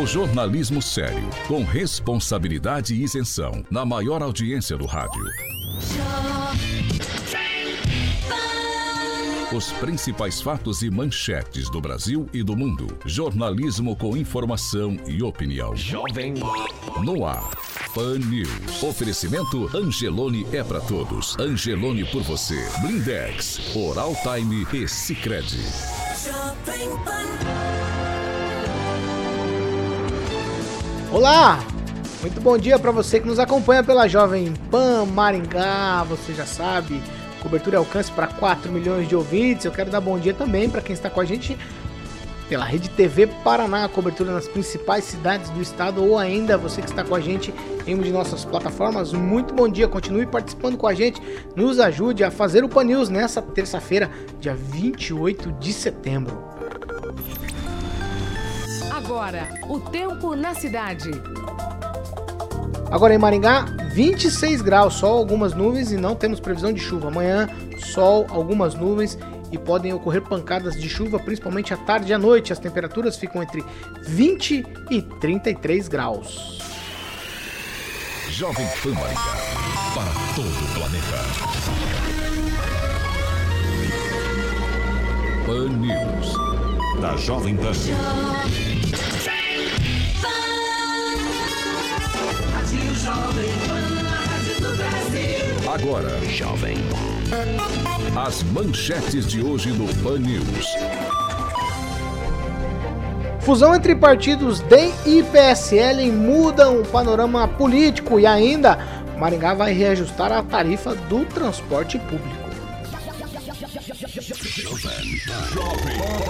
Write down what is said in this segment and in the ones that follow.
O jornalismo sério, com responsabilidade e isenção, na maior audiência do rádio. Os principais fatos e manchetes do Brasil e do mundo. Jornalismo com informação e opinião. Jovem No ar. Pan News. Oferecimento Angelone é para todos. Angelone por você. Blindex, Oral Time e Sicredi. Olá! Muito bom dia para você que nos acompanha pela Jovem Pan Maringá, você já sabe, cobertura e alcance para 4 milhões de ouvintes. Eu quero dar bom dia também para quem está com a gente pela Rede TV Paraná, cobertura nas principais cidades do estado ou ainda você que está com a gente em uma de nossas plataformas. Muito bom dia, continue participando com a gente, nos ajude a fazer o Pan News nessa terça-feira, dia 28 de setembro. Agora, o tempo na cidade. Agora em Maringá, 26 graus, sol, algumas nuvens e não temos previsão de chuva. Amanhã, sol, algumas nuvens e podem ocorrer pancadas de chuva, principalmente à tarde e à noite. As temperaturas ficam entre 20 e 33 graus. Jovem Pan Maringá, para todo o planeta. Pan News, da Jovem Pan. Agora, Jovem As manchetes de hoje no Pan News. Fusão entre partidos DEM e PSL mudam o panorama político e ainda Maringá vai reajustar a tarifa do transporte público. Jovem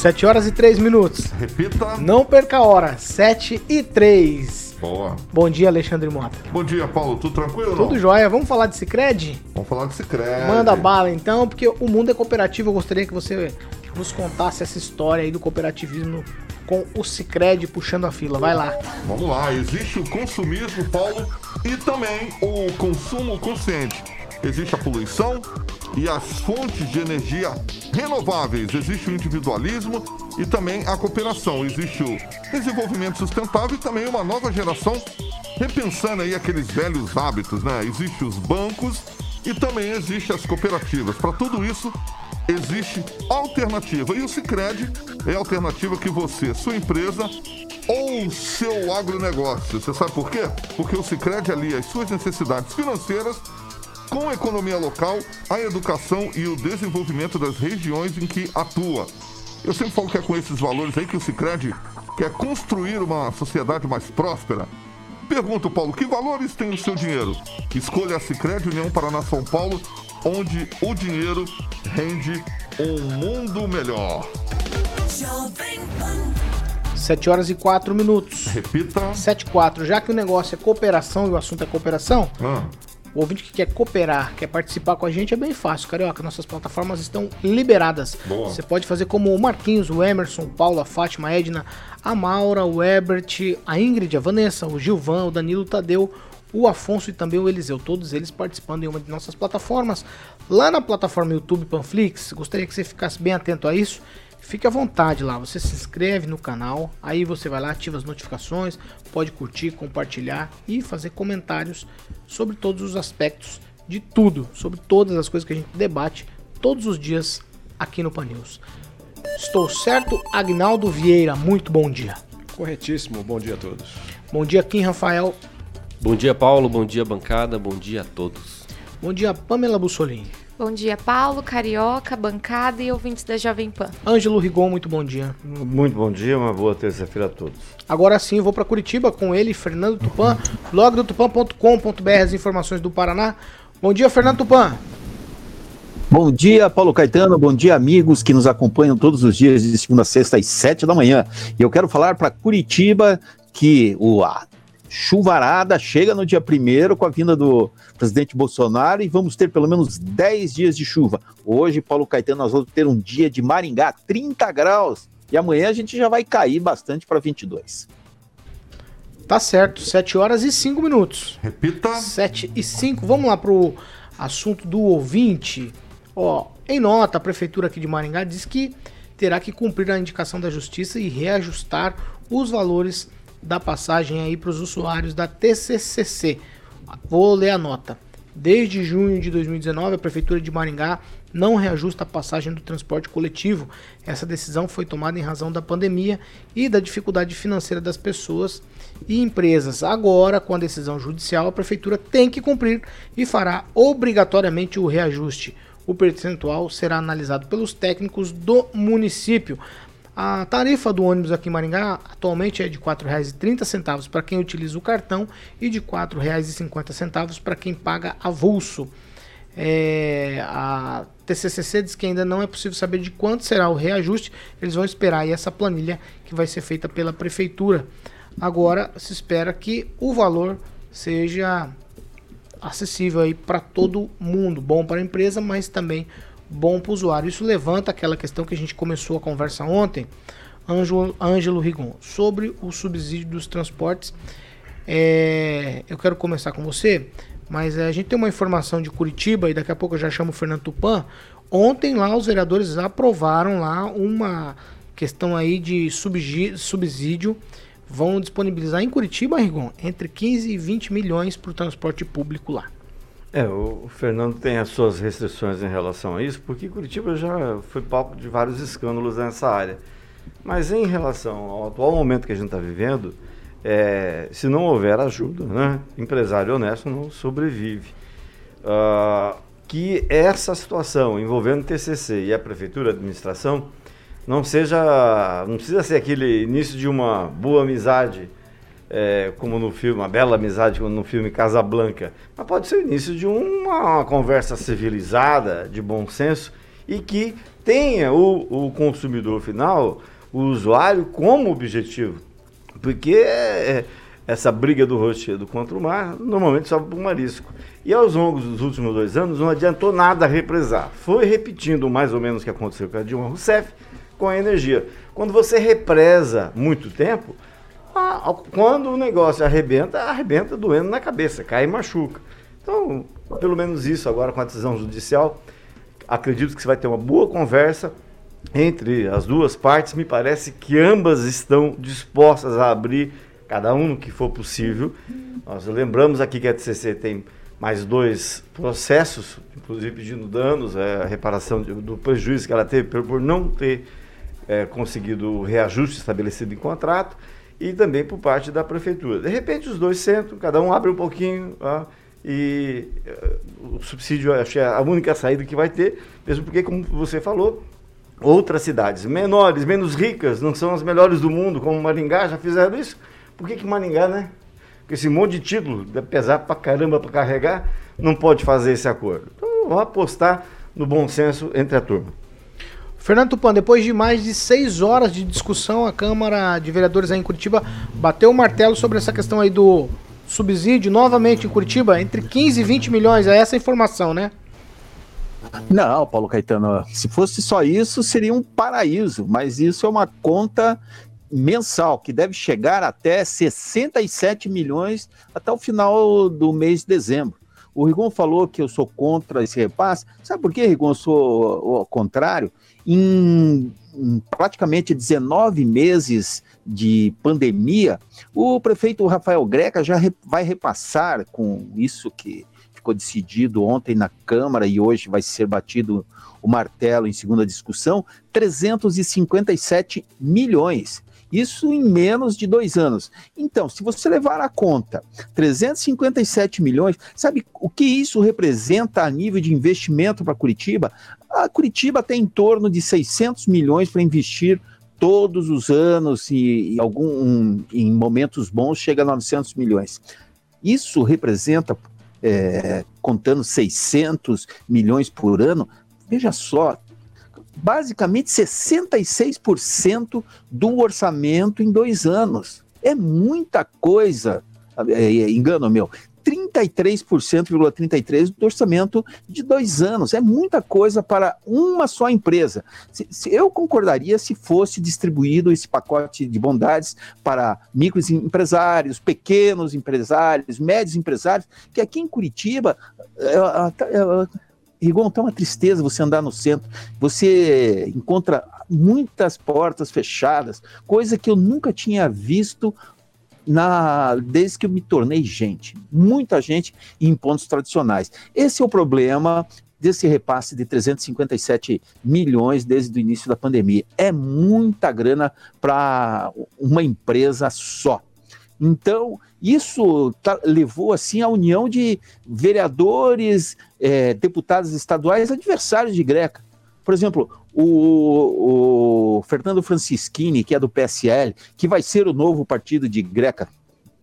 7 horas e 3 minutos. Repita. Não perca a hora, 7 e 3. Boa. Bom dia, Alexandre Mota. Bom dia, Paulo. Tudo tranquilo? Tudo jóia. Vamos falar de Cicred? Vamos falar de Cicred. Manda bala então, porque o mundo é cooperativo. Eu gostaria que você nos contasse essa história aí do cooperativismo com o Cicred puxando a fila. Vai lá. Vamos lá. Existe o consumismo, Paulo, e também o consumo consciente. Existe a poluição, e as fontes de energia renováveis. Existe o individualismo e também a cooperação. Existe o desenvolvimento sustentável e também uma nova geração repensando aí aqueles velhos hábitos, né? Existem os bancos e também existem as cooperativas. Para tudo isso, existe alternativa. E o Cicred é a alternativa que você, sua empresa ou seu agronegócio. Você sabe por quê? Porque o Cicred alia as suas necessidades financeiras com a economia local, a educação e o desenvolvimento das regiões em que atua. Eu sempre falo que é com esses valores aí que o Cicred quer construir uma sociedade mais próspera. Pergunto, Paulo, que valores tem o seu dinheiro? Escolha a Cicred União Paraná São Paulo, onde o dinheiro rende um mundo melhor. 7 horas e 4 minutos. Repita. 7 e 4. Já que o negócio é cooperação e o assunto é cooperação, ah. O ouvinte que quer cooperar, quer participar com a gente é bem fácil, Carioca. Nossas plataformas estão liberadas. Boa. Você pode fazer como o Marquinhos, o Emerson, o Paulo, a Fátima, a Edna, a Maura, o Ebert, a Ingrid, a Vanessa, o Gilvan, o Danilo, o Tadeu, o Afonso e também o Eliseu. Todos eles participando em uma de nossas plataformas. Lá na plataforma YouTube Panflix, gostaria que você ficasse bem atento a isso. Fique à vontade lá, você se inscreve no canal, aí você vai lá, ativa as notificações, pode curtir, compartilhar e fazer comentários sobre todos os aspectos de tudo, sobre todas as coisas que a gente debate todos os dias aqui no Pan News. Estou certo, Agnaldo Vieira, muito bom dia. Corretíssimo, bom dia a todos. Bom dia, Kim Rafael. Bom dia, Paulo, bom dia, bancada, bom dia a todos. Bom dia, Pamela Bussolini. Bom dia, Paulo, Carioca, bancada e ouvintes da Jovem Pan. Ângelo Rigon, muito bom dia. Muito bom dia, uma boa terça-feira a todos. Agora sim, vou para Curitiba com ele, Fernando Tupan, blog do tupan.com.br, as informações do Paraná. Bom dia, Fernando Tupan. Bom dia, Paulo Caetano. Bom dia, amigos que nos acompanham todos os dias de segunda a sexta às sete da manhã. E eu quero falar para Curitiba que o a chuvarada chega no dia primeiro com a vinda do presidente Bolsonaro e vamos ter pelo menos 10 dias de chuva. Hoje, Paulo Caetano, nós vamos ter um dia de Maringá, 30 graus. E amanhã a gente já vai cair bastante para 22. Tá certo, 7 horas e 5 minutos. Repita. 7 e 5. Vamos lá pro assunto do ouvinte. Ó, em nota, a prefeitura aqui de Maringá diz que terá que cumprir a indicação da justiça e reajustar os valores da passagem aí para os usuários da TCCC. Vou ler a nota. Desde junho de 2019, a Prefeitura de Maringá não reajusta a passagem do transporte coletivo. Essa decisão foi tomada em razão da pandemia e da dificuldade financeira das pessoas e empresas. Agora, com a decisão judicial, a Prefeitura tem que cumprir e fará obrigatoriamente o reajuste. O percentual será analisado pelos técnicos do município. A tarifa do ônibus aqui em Maringá atualmente é de R$ 4,30 para quem utiliza o cartão e de R$ 4,50 para quem paga avulso. É, a TCCC diz que ainda não é possível saber de quanto será o reajuste. Eles vão esperar aí essa planilha que vai ser feita pela prefeitura. Agora se espera que o valor seja acessível aí para todo mundo, bom para a empresa, mas também bom para o usuário. Isso levanta aquela questão que a gente começou a conversa ontem, Ângelo, Ângelo Rigon, sobre o subsídio dos transportes. É, eu quero começar com você, mas é, a gente tem uma informação de Curitiba e daqui a pouco eu já chamo o Fernando Tupan. Ontem lá os vereadores aprovaram lá uma questão aí de subsídio, vão disponibilizar em Curitiba, Rigon, entre 15 e 20 milhões para o transporte público lá. É, o Fernando tem as suas restrições em relação a isso, porque Curitiba já foi palco de vários escândalos nessa área. Mas em relação ao atual momento que a gente está vivendo, é, se não houver ajuda, né, empresário honesto não sobrevive. Uh, que essa situação envolvendo o TCC e a prefeitura, a administração, não seja, não precisa ser aquele início de uma boa amizade é, como no filme, uma bela amizade como no filme Casablanca, mas pode ser o início de uma, uma conversa civilizada, de bom senso, e que tenha o, o consumidor final, o usuário, como objetivo. Porque é, essa briga do rochedo contra o mar normalmente sobe para o marisco. E aos longos dos últimos dois anos não adiantou nada represar. Foi repetindo mais ou menos o que aconteceu com a Dilma Rousseff com a energia. Quando você represa muito tempo, ah, quando o negócio arrebenta, arrebenta doendo na cabeça, cai e machuca. Então, pelo menos isso agora com a decisão judicial, acredito que você vai ter uma boa conversa entre as duas partes. Me parece que ambas estão dispostas a abrir, cada um no que for possível. Nós lembramos aqui que a TCC tem mais dois processos, inclusive pedindo danos, é, a reparação do prejuízo que ela teve por não ter é, conseguido o reajuste estabelecido em contrato e também por parte da prefeitura. De repente os dois sentam, cada um abre um pouquinho ó, e uh, o subsídio acho que é a única saída que vai ter, mesmo porque, como você falou, outras cidades menores, menos ricas, não são as melhores do mundo, como Maringá, já fizeram isso. Por que, que Maringá, né? Com esse monte de título, pesar pra caramba para carregar, não pode fazer esse acordo. Então, vamos apostar no bom senso entre a turma. Fernando Tupan, depois de mais de seis horas de discussão, a Câmara de Vereadores aí em Curitiba bateu o martelo sobre essa questão aí do subsídio, novamente em Curitiba, entre 15 e 20 milhões. É essa a informação, né? Não, Paulo Caetano, se fosse só isso, seria um paraíso, mas isso é uma conta mensal que deve chegar até 67 milhões até o final do mês de dezembro. O Rigon falou que eu sou contra esse repasse. Sabe por que, Rigon, eu sou ao contrário? Em, em praticamente 19 meses de pandemia, o prefeito Rafael Greca já re, vai repassar com isso que ficou decidido ontem na Câmara e hoje vai ser batido o martelo em segunda discussão, 357 milhões. Isso em menos de dois anos. Então, se você levar a conta 357 milhões, sabe o que isso representa a nível de investimento para Curitiba? A Curitiba tem em torno de 600 milhões para investir todos os anos e, e algum, um, em momentos bons chega a 900 milhões. Isso representa, é, contando 600 milhões por ano, veja só, basicamente 66% do orçamento em dois anos. É muita coisa. É, é, engano meu. 33,33% 33 do orçamento de dois anos. É muita coisa para uma só empresa. Eu concordaria se fosse distribuído esse pacote de bondades para microempresários, pequenos empresários, médios empresários, que aqui em Curitiba. É, é, é, Rigon, tá uma tristeza você andar no centro. Você encontra muitas portas fechadas, coisa que eu nunca tinha visto na desde que eu me tornei gente. Muita gente em pontos tradicionais. Esse é o problema desse repasse de 357 milhões desde o início da pandemia. É muita grana para uma empresa só. Então, isso tá, levou assim a união de vereadores, é, deputados estaduais adversários de Greca. Por exemplo, o, o, Fernando Francischini, que é do PSL, que vai ser o novo partido de Greca,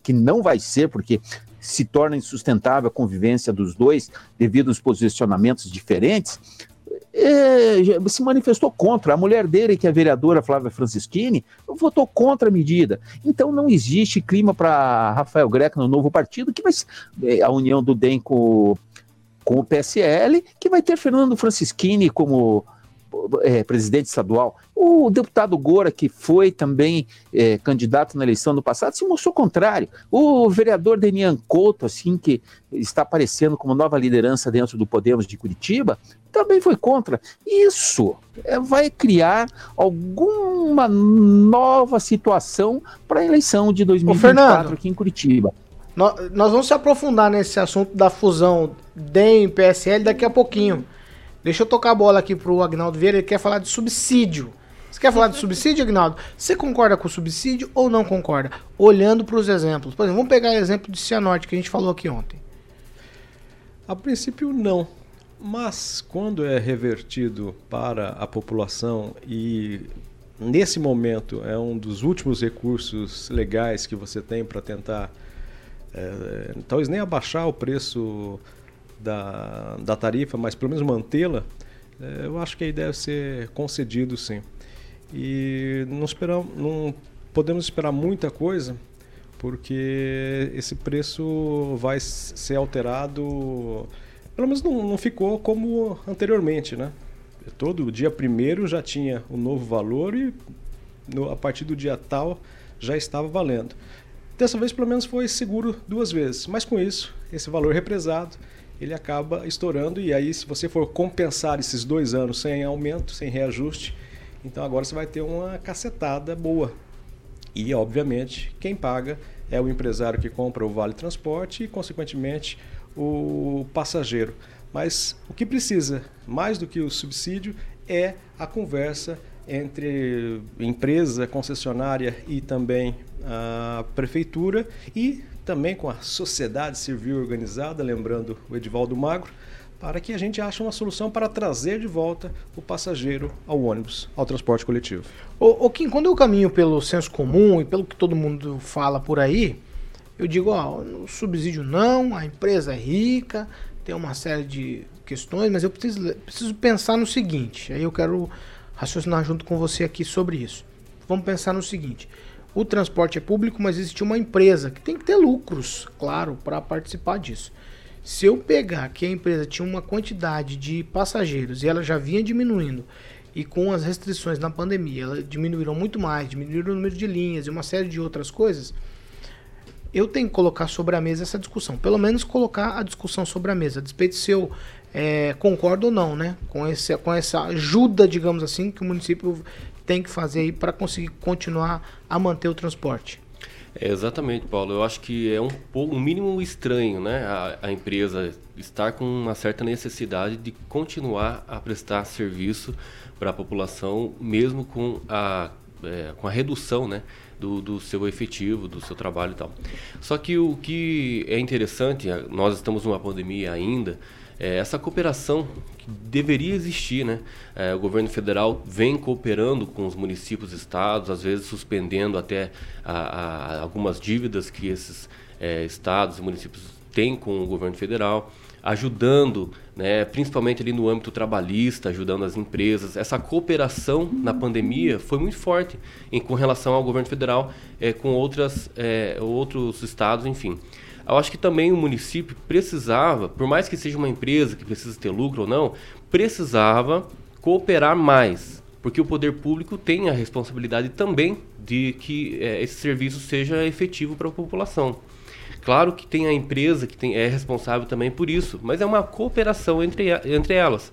que não vai ser, porque se torna insustentável a convivência dos dois devido aos posicionamentos diferentes, se manifestou contra. A mulher dele, que é a vereadora Flávia Francischini, votou contra a medida. Então não existe clima para Rafael Greco no novo partido, que vai é, a união do DEM com, com o PSL, que vai ter Fernando Francischini como é, presidente estadual. O deputado Gora, que foi também é, candidato na eleição do passado, se mostrou contrário. O vereador Denian Couto, assim, que está aparecendo como nova liderança dentro do Podemos de Curitiba, também foi contra. Isso é, vai criar alguma nova situação para a eleição de 2024 aqui em Curitiba. Nós, nós vamos se aprofundar nesse assunto da fusão DEM-PSL daqui a pouquinho. Deixa eu tocar a bola aqui pro Agnaldo Vieira, ele quer falar de subsídio. Você quer falar de subsídio, Agnaldo? Você concorda com o subsídio ou não concorda? Olhando para os exemplos. Por exemplo, vamos pegar o exemplo de Cianorte que a gente falou aqui ontem. A princípio, não. Mas quando é revertido para a população e nesse momento é um dos últimos recursos legais que você tem para tentar, é, talvez nem abaixar o preço da, da tarifa, mas pelo menos mantê-la, é, eu acho que aí deve ser concedido sim. E não, esperamos, não podemos esperar muita coisa, porque esse preço vai ser alterado, pelo menos não, não ficou como anteriormente, né? Todo dia primeiro já tinha um novo valor e no, a partir do dia tal já estava valendo. Dessa vez, pelo menos, foi seguro duas vezes, mas com isso, esse valor represado ele acaba estourando. E aí, se você for compensar esses dois anos sem aumento, sem reajuste, então agora você vai ter uma cacetada boa. E, obviamente, quem paga é o empresário que compra o vale transporte e, consequentemente, o passageiro. Mas o que precisa, mais do que o subsídio, é a conversa entre empresa, concessionária e também a prefeitura e também com a sociedade civil organizada, lembrando o Edivaldo Magro, para que a gente ache uma solução para trazer de volta o passageiro ao ônibus, ao transporte coletivo. O, Kim, quando eu caminho pelo senso comum e pelo que todo mundo fala por aí, eu digo, ó, o subsídio não, a empresa é rica, tem uma série de questões, mas eu preciso, preciso pensar no seguinte, aí eu quero raciocinar junto com você aqui sobre isso. Vamos pensar no seguinte, o transporte é público, mas existe uma empresa que tem que ter lucros, claro, para participar disso. Se eu pegar que a empresa tinha uma quantidade de passageiros e ela já vinha diminuindo, e com as restrições na pandemia, ela diminuíram muito mais, diminuíram o número de linhas e uma série de outras coisas, eu tenho que colocar sobre a mesa essa discussão. Pelo menos colocar a discussão sobre a mesa. A despeito se eu é, concordo ou não, né? Com, esse, com essa ajuda, digamos assim, que o município tem que fazer aí para conseguir continuar a manter o transporte. É, exatamente, Paulo. Eu acho que é um, um mínimo estranho, né? A, a, empresa estar com uma certa necessidade de continuar a prestar serviço para a população, mesmo com a, é, com a redução, né? Do, do, seu efetivo, do seu trabalho e tal. Só que o que é interessante, nós estamos numa pandemia ainda, é essa cooperação deveria existir, né? É, o governo federal vem cooperando com os municípios, estados, às vezes suspendendo até a, a, algumas dívidas que esses é, estados e municípios têm com o governo federal, ajudando, né, principalmente ali no âmbito trabalhista, ajudando as empresas. Essa cooperação na pandemia foi muito forte em, com relação ao governo federal, é, com outras, é, outros estados, enfim. Eu acho que também o município precisava, por mais que seja uma empresa que precisa ter lucro ou não, precisava cooperar mais, porque o poder público tem a responsabilidade também de que é, esse serviço seja efetivo para a população. Claro que tem a empresa que tem, é responsável também por isso, mas é uma cooperação entre, entre elas.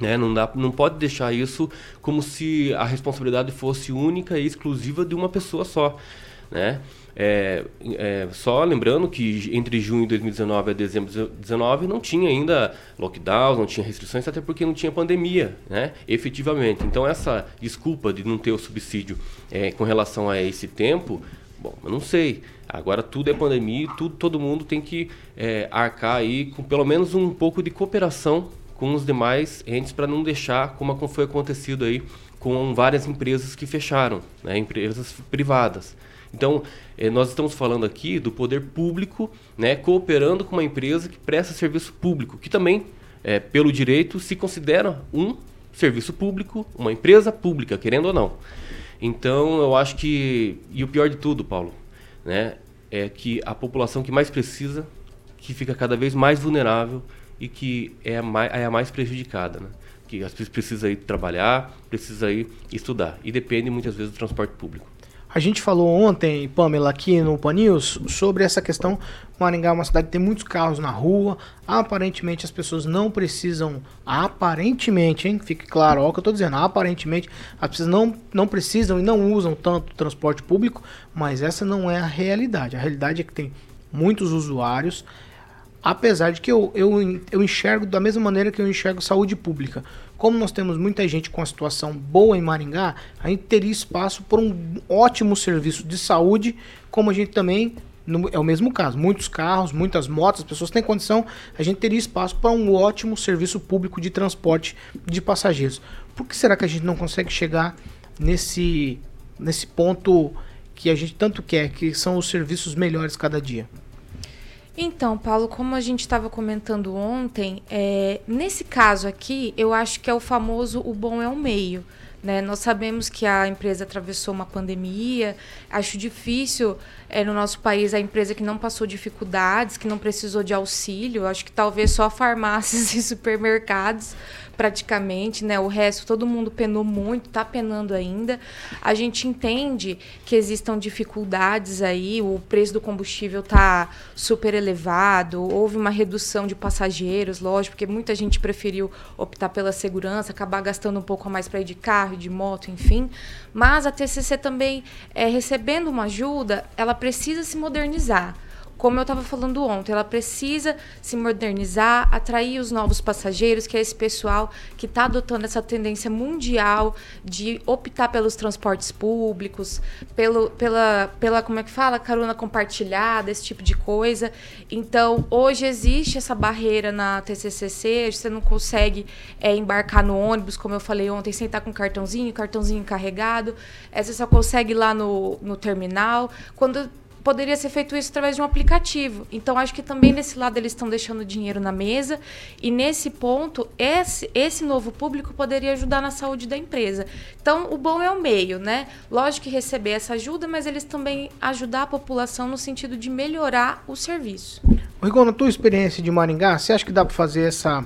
Né? Não, dá, não pode deixar isso como se a responsabilidade fosse única e exclusiva de uma pessoa só. Né? É, é, só lembrando que entre junho de 2019 a dezembro de 2019 não tinha ainda lockdown, não tinha restrições, até porque não tinha pandemia, né? efetivamente. Então, essa desculpa de não ter o subsídio é, com relação a esse tempo, bom, eu não sei. Agora tudo é pandemia tudo, todo mundo tem que é, arcar aí com pelo menos um pouco de cooperação com os demais entes para não deixar como foi acontecido aí com várias empresas que fecharam, né? empresas privadas. Então, eh, nós estamos falando aqui do poder público né, cooperando com uma empresa que presta serviço público, que também, eh, pelo direito, se considera um serviço público, uma empresa pública, querendo ou não. Então, eu acho que. E o pior de tudo, Paulo, né, é que a população que mais precisa, que fica cada vez mais vulnerável e que é a mais, é a mais prejudicada. Né? Que as pessoas ir trabalhar, precisa ir estudar. E depende muitas vezes do transporte público. A gente falou ontem, Pamela, aqui no Pan News, sobre essa questão. Maringá é uma cidade que tem muitos carros na rua. Aparentemente as pessoas não precisam. Aparentemente, hein? Fique claro, ó, o que eu tô dizendo. Aparentemente as pessoas não, não precisam e não usam tanto transporte público, mas essa não é a realidade. A realidade é que tem muitos usuários. Apesar de que eu, eu, eu enxergo da mesma maneira que eu enxergo saúde pública como nós temos muita gente com a situação boa em Maringá, a gente teria espaço para um ótimo serviço de saúde, como a gente também no, é o mesmo caso, muitos carros, muitas motos, as pessoas têm condição, a gente teria espaço para um ótimo serviço público de transporte de passageiros. Por que será que a gente não consegue chegar nesse, nesse ponto que a gente tanto quer, que são os serviços melhores cada dia? Então, Paulo, como a gente estava comentando ontem, é, nesse caso aqui, eu acho que é o famoso o bom é o meio. Né? Nós sabemos que a empresa atravessou uma pandemia. Acho difícil é, no nosso país a empresa que não passou dificuldades, que não precisou de auxílio. Acho que talvez só farmácias e supermercados praticamente, né? O resto todo mundo penou muito, está penando ainda. A gente entende que existam dificuldades aí, o preço do combustível está super elevado, houve uma redução de passageiros, lógico, porque muita gente preferiu optar pela segurança, acabar gastando um pouco a mais para ir de carro, de moto, enfim. Mas a TCC também, é, recebendo uma ajuda, ela precisa se modernizar como eu estava falando ontem, ela precisa se modernizar, atrair os novos passageiros, que é esse pessoal que está adotando essa tendência mundial de optar pelos transportes públicos, pelo, pela, pela, como é que fala, carona compartilhada, esse tipo de coisa. Então, hoje existe essa barreira na TCCC, você não consegue é, embarcar no ônibus, como eu falei ontem, sem estar com cartãozinho, cartãozinho carregado. Você só consegue ir lá no, no terminal. Quando poderia ser feito isso através de um aplicativo. Então, acho que também nesse lado eles estão deixando dinheiro na mesa e nesse ponto, esse, esse novo público poderia ajudar na saúde da empresa. Então, o bom é o meio, né? Lógico que receber essa ajuda, mas eles também ajudar a população no sentido de melhorar o serviço. Rigon, na tua experiência de Maringá, você acha que dá para fazer essa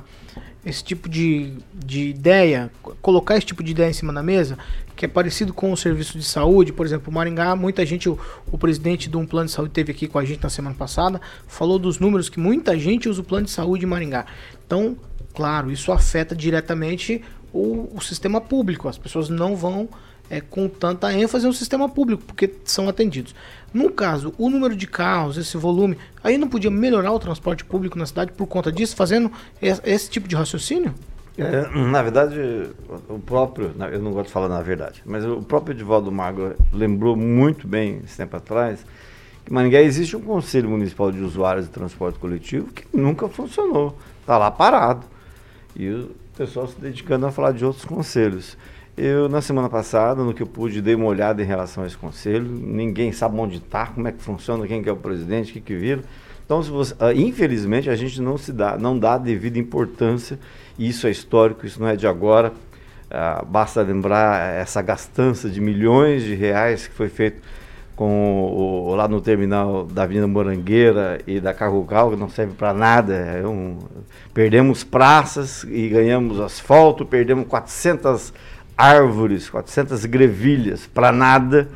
esse tipo de, de ideia, colocar esse tipo de ideia em cima da mesa, que é parecido com o serviço de saúde, por exemplo, Maringá, muita gente, o, o presidente de um plano de saúde teve aqui com a gente na semana passada, falou dos números que muita gente usa o plano de saúde em Maringá. Então, claro, isso afeta diretamente o, o sistema público. As pessoas não vão é, com tanta ênfase no sistema público, porque são atendidos. No caso, o número de carros, esse volume, aí não podia melhorar o transporte público na cidade por conta disso, fazendo esse, esse tipo de raciocínio? É, na verdade, o próprio, eu não gosto de falar na verdade, mas o próprio Edivaldo Mago lembrou muito bem, esse tempo atrás, que Maringá existe um Conselho Municipal de Usuários de Transporte Coletivo que nunca funcionou, está lá parado. E o pessoal se dedicando a falar de outros conselhos. Eu, na semana passada, no que eu pude, dei uma olhada em relação a esse conselho. Ninguém sabe onde está, como é que funciona, quem que é o presidente, o que, que vira. Então, você, uh, infelizmente, a gente não se dá, não dá a devida importância isso é histórico, isso não é de agora. Ah, basta lembrar essa gastança de milhões de reais que foi feito com o, lá no terminal da Avenida Morangueira e da Carrogal, que não serve para nada. É um, perdemos praças e ganhamos asfalto, perdemos 400 árvores, 400 grevilhas para nada.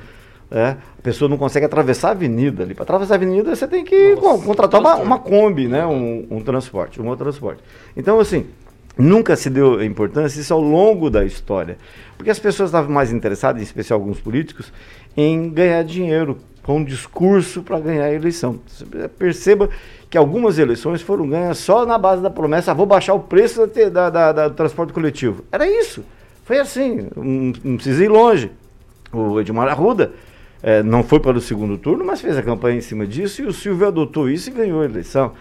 É, a pessoa não consegue atravessar a avenida ali. Para atravessar a avenida você tem que Nossa, contratar uma, uma Kombi, né? Um, um transporte, um outro transporte. Então, assim, nunca se deu importância isso ao longo da história. Porque as pessoas estavam mais interessadas, em especial alguns políticos, em ganhar dinheiro com um discurso para ganhar a eleição. Perceba que algumas eleições foram ganhas só na base da promessa, ah, vou baixar o preço da, da, da, do transporte coletivo. Era isso. Foi assim, não, não precisa ir longe. O Edmar Arruda é, não foi para o segundo turno, mas fez a campanha em cima disso e o Silvio adotou isso e ganhou a eleição.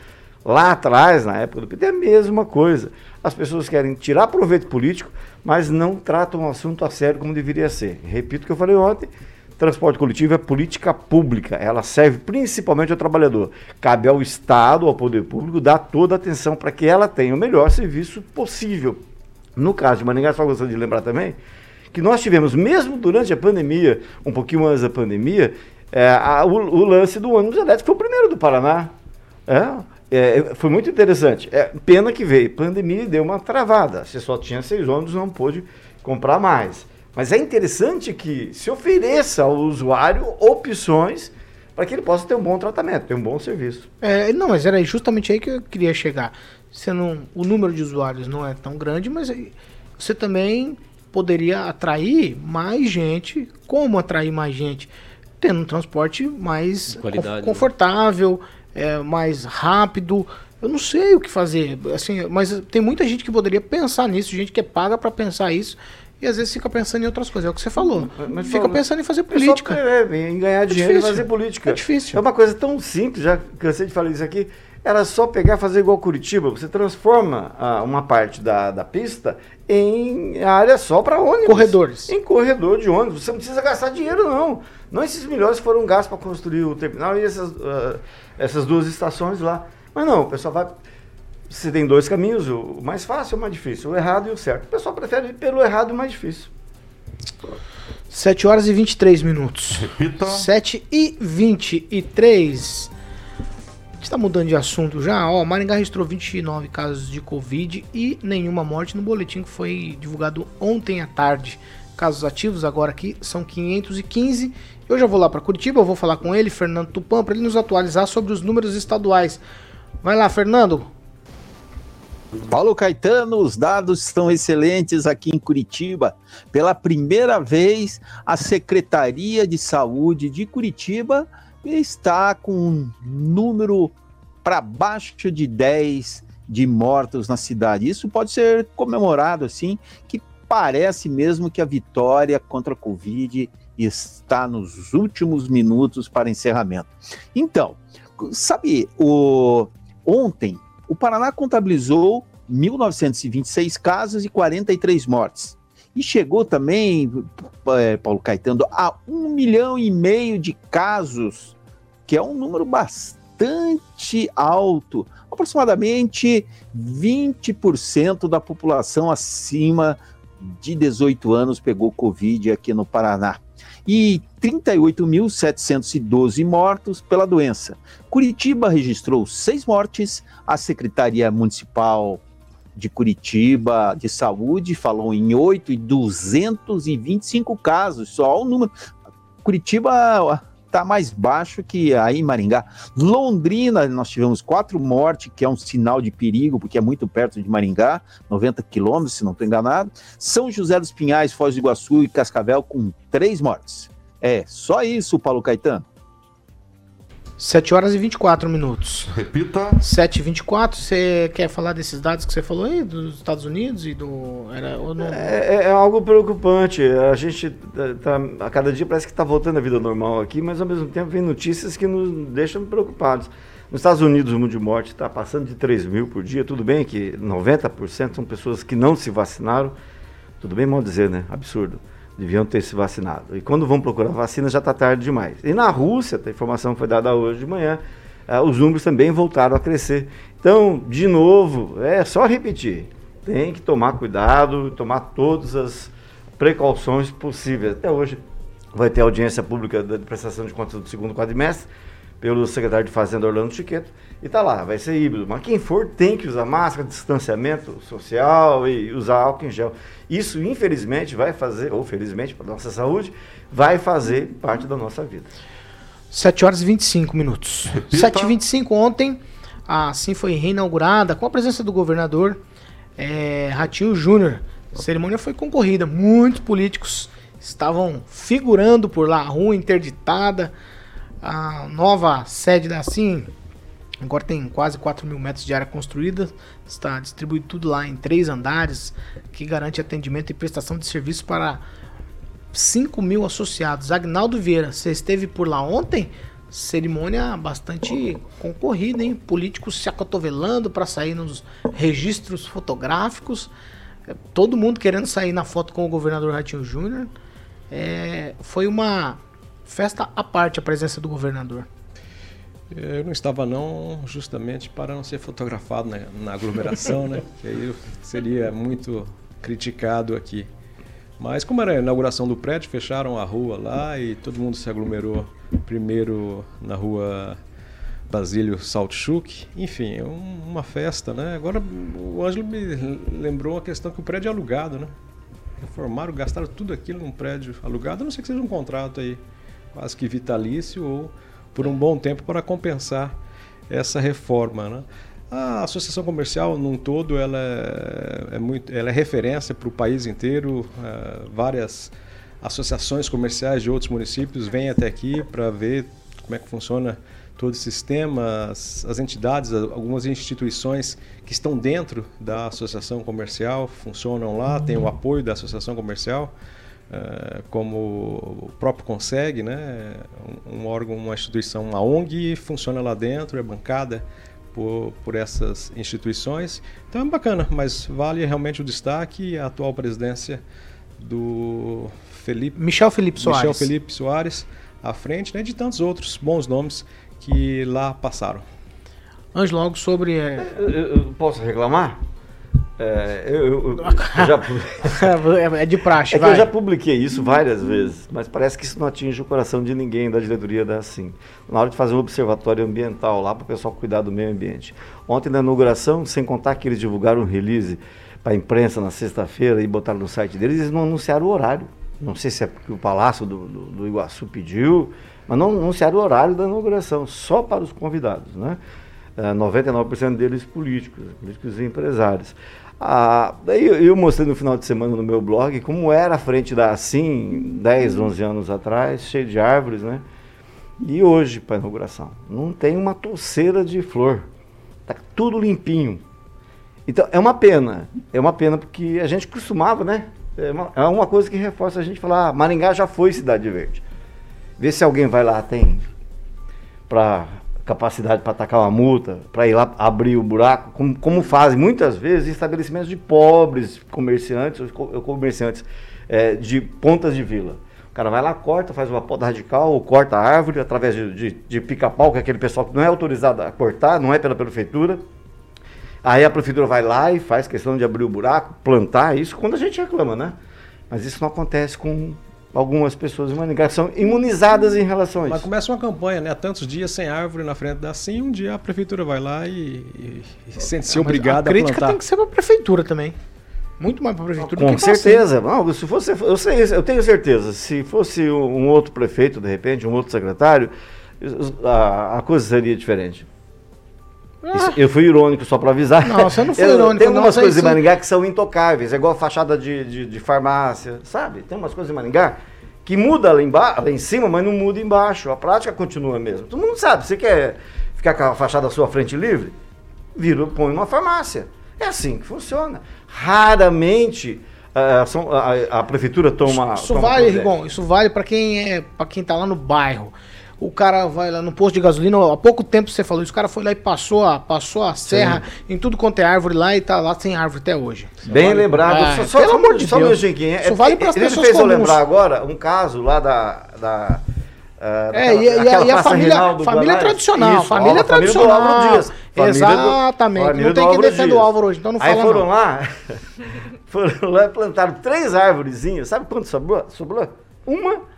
Lá atrás, na época do PT, é a mesma coisa. As pessoas querem tirar proveito político, mas não tratam o assunto a sério como deveria ser. Repito o que eu falei ontem: transporte coletivo é política pública, ela serve principalmente ao trabalhador. Cabe ao Estado, ao poder público, dar toda a atenção para que ela tenha o melhor serviço possível. No caso de Maringá, só gostaria de lembrar também que nós tivemos, mesmo durante a pandemia, um pouquinho antes da pandemia, é, a, o, o, lance do ônibus elétrico foi o primeiro do Paraná. É, é, foi muito interessante. É, pena que veio pandemia deu uma travada. Você só tinha seis ônibus, não pôde comprar mais. Mas é interessante que se ofereça ao usuário opções para que ele possa ter um bom tratamento, ter um bom serviço. É, não, mas era justamente aí que eu queria chegar. Não, o número de usuários não é tão grande, mas você também poderia atrair mais gente. Como atrair mais gente? Tendo um transporte mais Qualidade, né? confortável, né? é, mais rápido. Eu não sei o que fazer, assim, mas tem muita gente que poderia pensar nisso, gente que é paga para pensar isso e às vezes fica pensando em outras coisas. É o que você falou. Mas, fica pensando em fazer política. É, em ganhar é dinheiro difícil. e fazer política. É difícil. É uma coisa tão simples, já cansei de falar isso aqui. Era só pegar fazer igual Curitiba. Você transforma ah, uma parte da, da pista em área só para ônibus. Corredores. Em corredor de ônibus. Você não precisa gastar dinheiro, não. Não esses milhões foram gastos para construir o terminal e essas, uh, essas duas estações lá. Mas não, o pessoal vai. Você tem dois caminhos, o mais fácil e o mais difícil, o errado e o certo. O pessoal prefere ir pelo errado e o mais difícil. 7 horas e 23 minutos. Repita. 7 e 23. Está mudando de assunto já. Ó, Maringá registrou 29 casos de Covid e nenhuma morte no boletim que foi divulgado ontem à tarde. Casos ativos agora aqui são 515 eu já vou lá para Curitiba, eu vou falar com ele, Fernando Tupan, para ele nos atualizar sobre os números estaduais. Vai lá, Fernando. Paulo Caetano, os dados estão excelentes aqui em Curitiba. Pela primeira vez, a Secretaria de Saúde de Curitiba está com um número para baixo de 10 de mortos na cidade. Isso pode ser comemorado assim, que parece mesmo que a vitória contra a Covid está nos últimos minutos para encerramento. Então, sabe, o, ontem o Paraná contabilizou 1.926 casos e 43 mortes. E chegou também, é, Paulo Caetano, a um milhão e meio de casos, que é um número bastante alto. Aproximadamente 20% da população acima de 18 anos pegou Covid aqui no Paraná e 38.712 mortos pela doença. Curitiba registrou seis mortes, a Secretaria Municipal de Curitiba de saúde falou em 8 e 225 casos, só o número. Curitiba está mais baixo que aí em Maringá. Londrina, nós tivemos quatro mortes, que é um sinal de perigo, porque é muito perto de Maringá, 90 quilômetros, se não estou enganado. São José dos Pinhais, Foz do Iguaçu e Cascavel com três mortes. É só isso, Paulo Caetano. 7 horas e 24 minutos. Repita. 7 e 24 você quer falar desses dados que você falou aí, dos Estados Unidos e do. Era, ou não... É, é- é algo preocupante. A gente tá, a cada dia parece que está voltando à vida normal aqui, mas ao mesmo tempo vem notícias que nos deixam preocupados. Nos Estados Unidos, o número de mortes está passando de 3 mil por dia. Tudo bem que 90% são pessoas que não se vacinaram. Tudo bem mal dizer, né? Absurdo. Deviam ter se vacinado. E quando vão procurar vacina, já está tarde demais. E na Rússia, a informação foi dada hoje de manhã, ah, os números também voltaram a crescer. Então, de novo, é só repetir. Tem que tomar cuidado, tomar todas as precauções possíveis. Até hoje vai ter audiência pública da prestação de contas do segundo quadrimestre pelo secretário de Fazenda Orlando Chiqueto. E tá lá, vai ser híbrido. Mas quem for tem que usar máscara, distanciamento social e usar álcool em gel. Isso, infelizmente, vai fazer, ou felizmente para nossa saúde, vai fazer parte da nossa vida. 7 horas e 25 minutos. 7 e 25 ontem, assim foi reinaugurada, com a presença do governador é, Ratinho Júnior. A cerimônia foi concorrida, muitos políticos estavam figurando por lá, a rua interditada, a nova sede da Sim, agora tem quase 4 mil metros de área construída, está distribuído tudo lá em três andares, que garante atendimento e prestação de serviço para 5 mil associados. Agnaldo Vieira, você esteve por lá ontem? Cerimônia bastante concorrida, hein? Políticos se acotovelando para sair nos registros fotográficos. É, Todo mundo querendo sair na foto com o governador Ratinho Júnior. É, foi uma festa à parte a presença do governador. Eu não estava não, justamente para não ser fotografado na, na aglomeração, né? Que aí eu seria muito criticado aqui. Mas como era a inauguração do prédio, fecharam a rua lá e todo mundo se aglomerou primeiro na rua Basílio Saltchuk. Enfim, uma festa, né? Agora o Ângelo me lembrou a questão que o prédio é alugado, né? Reformaram, gastaram tudo aquilo num prédio alugado, a não ser que seja um contrato aí quase que vitalício ou por um bom tempo para compensar essa reforma, né? A associação comercial, num todo, ela é, é muito, ela é referência para o país inteiro. eh, várias associações comerciais de outros municípios vêm até aqui para ver como é que funciona todo o sistema, as, as entidades, algumas instituições que estão dentro da associação comercial funcionam lá, tem o apoio da associação comercial, eh, como o próprio consegue, né? Um, um órgão, uma instituição, uma ONG funciona lá dentro, é bancada por, por essas instituições. Então é bacana, mas vale realmente o destaque e a atual presidência do Felipe Michel Felipe Soares. Michel Felipe Soares à frente, né, de tantos outros bons nomes que lá passaram. Ângelo, algo sobre. é, Eu, eu- eu posso reclamar? É, eu, eu- eu- já, pu- é de praxe, é que vai. eu já publiquei isso várias vezes, mas parece que isso não atinge o coração de ninguém da diretoria da Assim. Na hora de fazer um observatório ambiental lá para o pessoal cuidar do meio ambiente. Ontem na inauguração, sem contar que eles divulgaram um release para a imprensa na sexta-feira e botaram no site deles, eles não anunciaram o horário. Não sei se é porque o Palácio do, do- do Iguaçu pediu, mas não anunciaram o horário da inauguração, só para os convidados, né? Eh, 99% deles políticos, políticos e empresários. Ah, daí eu, eu mostrei no final de semana no meu blog como era a frente da Assim 10, 11 anos atrás, cheio de árvores, né? E hoje, para a inauguração, não tem uma torceira de flor. Tá tudo limpinho. Então, é uma pena. É uma pena porque a gente costumava, né? É uma, é uma coisa que reforça a gente falar, ah, Maringá já foi cidade verde. Vê se alguém vai lá, tem para capacidade para atacar uma multa, para ir lá abrir o buraco, como, como fazem muitas vezes estabelecimentos de pobres comerciantes, ou co- ou comerciantes eh, de pontas de vila. O cara vai lá, corta, faz uma poda radical, ou corta a árvore através de, de, de pica-pau, que é aquele pessoal que não é autorizado a cortar, não é pela prefeitura. Aí a prefeitura vai lá e faz questão de abrir o buraco, plantar isso, quando a gente reclama, né? Mas isso não acontece com algumas pessoas em Maringá são imunizadas em relação a Mas isso. começa uma campanha, né? Tantos dias sem árvore na frente da SIM, um dia a prefeitura vai lá e, e, e sente-se Ah, mas obrigada a a crítica plantar. tem que ser pra prefeitura também. Muito mais pra prefeitura do Com que pra certeza. Não, se fosse, eu, sei, eu tenho certeza. Se fosse um um outro prefeito, de repente, um outro secretário, a, a coisa seria diferente. Isso- eu fui irônico só para avisar. Não, você não foi Eu- irônico, Tem não, algumas isso aí coisas em. Maringá que são intocáveis. É igual a fachada de, de, de farmácia, sabe? Tem umas coisas em Maringá que muda lá, emba lá em cima, mas não muda embaixo. A prática continua mesmo. Todo mundo sabe. Você quer ficar com a fachada à sua frente livre? Vira, põe uma farmácia. É assim que funciona. Raramente ah, são- a, a prefeitura toma. Isso toma vale. Rigon, isso vale pra quem é, para quem tá lá no bairro. O cara vai lá no posto de gasolina, há pouco tempo você falou isso, o cara foi lá e passou a, passou a serra em tudo quanto é árvore lá e tá lá sem árvore até hoje. Bem lembrado. Ah, só, só, pelo só, amor de só um Deus. minutinho, Isso vale pras Ele pessoas fez eu comuns. lembrar agora um caso lá da. da ah, É, daquela- e, e a- aquela e a família, família tradicional, Isso, família família do Álvaro tradicional. Dias. Família do- Exatamente. família não do tem quem Álvaro defenda o. Álvaro hoje, então não Aí fala foram não. lá, foram lá e plantaram três árvorezinhas. Sabe quanto sobrou? Sobrou? Uma.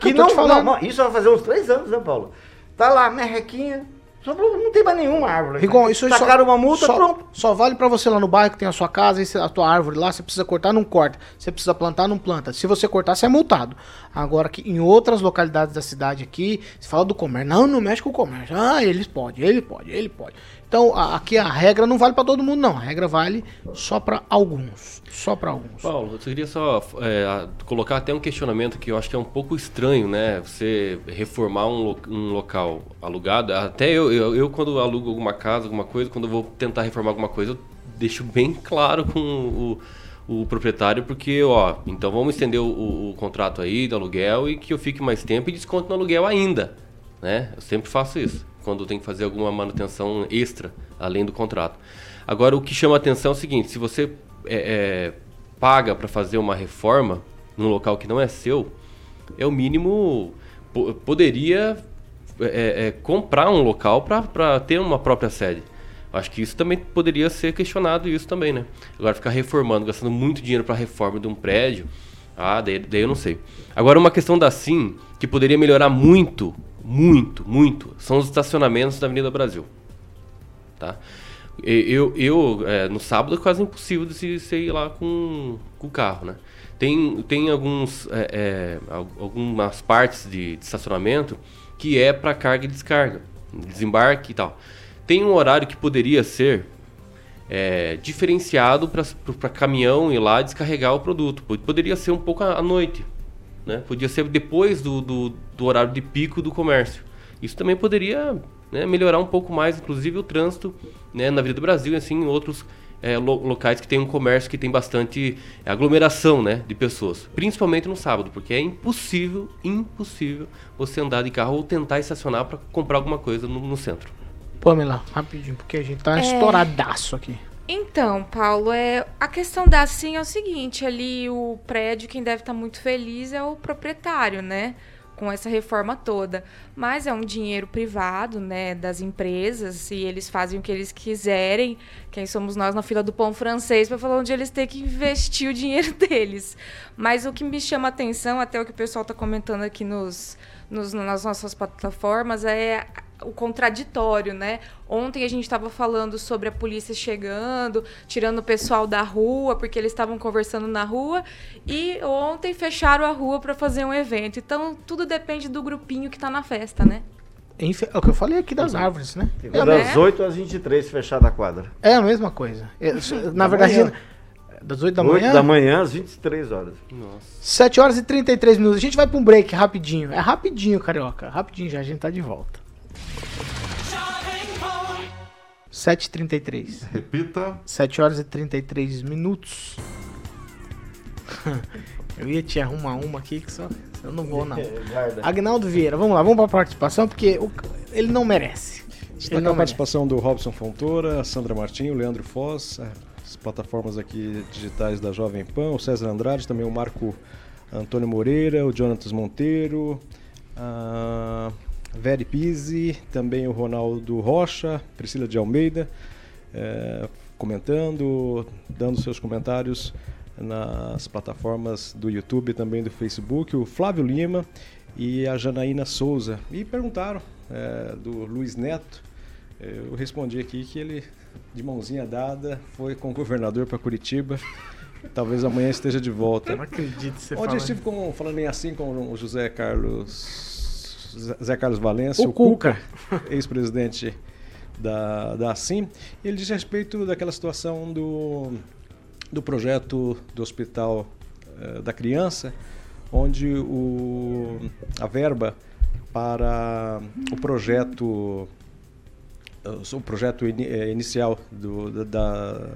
Que que tô não, falando. não, isso vai fazer uns três anos, né, Paulo? Tá lá, merrequinha. Não tem mais nenhuma árvore. Rigon, isso aí só- Tacaram uma multa, só, pronto. Só vale pra você lá no bairro que tem a sua casa a tua árvore lá, você precisa cortar, não corta. Você precisa plantar, não planta. Se você cortar, você é multado. Agora que em outras localidades da cidade aqui, se fala do comércio, não, não mexe com o comércio. Ah, eles podem, ele pode, ele pode. Então, aqui a regra não vale pra todo mundo não. A regra vale só pra alguns, só pra alguns. Paulo, eu queria só é, colocar até um questionamento que eu acho que é um pouco estranho, né? Você reformar um, um local alugado. Até eu, eu, eu, quando alugo alguma casa, alguma coisa, quando eu vou tentar reformar alguma coisa, eu deixo bem claro com o, o proprietário, porque, ó, então vamos estender o, o- o contrato aí do aluguel e que eu fique mais tempo e desconto no aluguel ainda, né? Eu sempre faço isso, quando tem que fazer alguma manutenção extra, além do contrato. Agora, o que chama atenção é o seguinte, se você é, é, paga para fazer uma reforma num local que não é seu, é o mínimo. po- poderia é, é, comprar um local para ter uma própria sede. Acho que isso também poderia ser questionado isso também, né? Agora ficar reformando, gastando muito dinheiro para reforma de um prédio, ah, daí, daí eu não sei. Agora uma questão da Sim que poderia melhorar muito, muito, muito, são os estacionamentos da Avenida Brasil, tá? Eu, eu é, no sábado é quase impossível de se, se ir lá com, o carro, né? Tem, tem alguns, é, é, al- algumas partes de, de estacionamento que é para carga e descarga, desembarque e tal. Tem um horário que poderia ser é, diferenciado para caminhão ir lá descarregar o produto. Pod- Poderia ser um pouco à noite, né? Podia ser depois do, do, do horário de pico do comércio. Isso também poderia né, melhorar um pouco mais, inclusive o trânsito né, na Vida do Brasil, e assim, em outros é, lo- locais que tem um comércio que tem bastante aglomeração né, de pessoas, principalmente no sábado, porque é impossível, impossível você andar de carro ou tentar estacionar para comprar alguma coisa no, no centro. Pamela, rapidinho, porque a gente tá É. estouradaço aqui. Então, Paulo, é, a questão da sim é o seguinte, ali o prédio, quem deve estar muito feliz é o proprietário, né? Com essa reforma toda. Mas é um dinheiro privado, né, das empresas, e eles fazem o que eles quiserem. Quem somos nós na fila do pão francês para falar onde eles têm que investir o dinheiro deles. Mas o que me chama a atenção, até o que o pessoal está comentando aqui nos, nos- nas nossas plataformas, é o contraditório, né? Ontem a gente estava falando sobre a polícia chegando, tirando o pessoal da rua, porque eles estavam conversando na rua, e ontem fecharam a rua para fazer um evento. Então, tudo depende do grupinho que está na festa, né? Enfe- É o que eu falei aqui das árvores, né? É, das 8 às 23 fechada a quadra. é a mesma coisa. É, na Da verdade. Das 8 da 8 manhã, da manhã às 23 horas. Nossa. 7 horas e 33 minutos. A gente vai pra um break rapidinho. É rapidinho, carioca. Rapidinho já, a gente tá de volta. 7h33. Repita. 7 horas e 33 minutos. Eu ia te arrumar uma aqui que só. Eu não vou, não. Agnaldo Vieira, vamos lá, vamos pra participação, porque o- ele não merece. Destacar a merece. participação do Robson Fontoura, Sandra Martinho, o Leandro Foz, as plataformas aqui digitais da Jovem Pan, o César Andrade, também o Marco Antônio Moreira, o Jonatas Monteiro, a Veri Pizzi, também o Ronaldo Rocha, Priscila de Almeida, eh, comentando, dando seus comentários nas plataformas do YouTube também do Facebook, o Flávio Lima e a Janaína Souza. E perguntaram é, do Luiz Neto. Eu respondi aqui que ele, de mãozinha dada, foi com o governador para Curitiba. Talvez amanhã esteja de volta. Eu não acredito que você Onde eu estive com, falando em assim com o José Carlos Zé Carlos Valência, O o, Cuca, ex-presidente da, da Assim, ele diz a respeito daquela situação do, do projeto do Hospital eh, da Criança, onde o, a verba para o projeto o projeto eh, inicial do, da-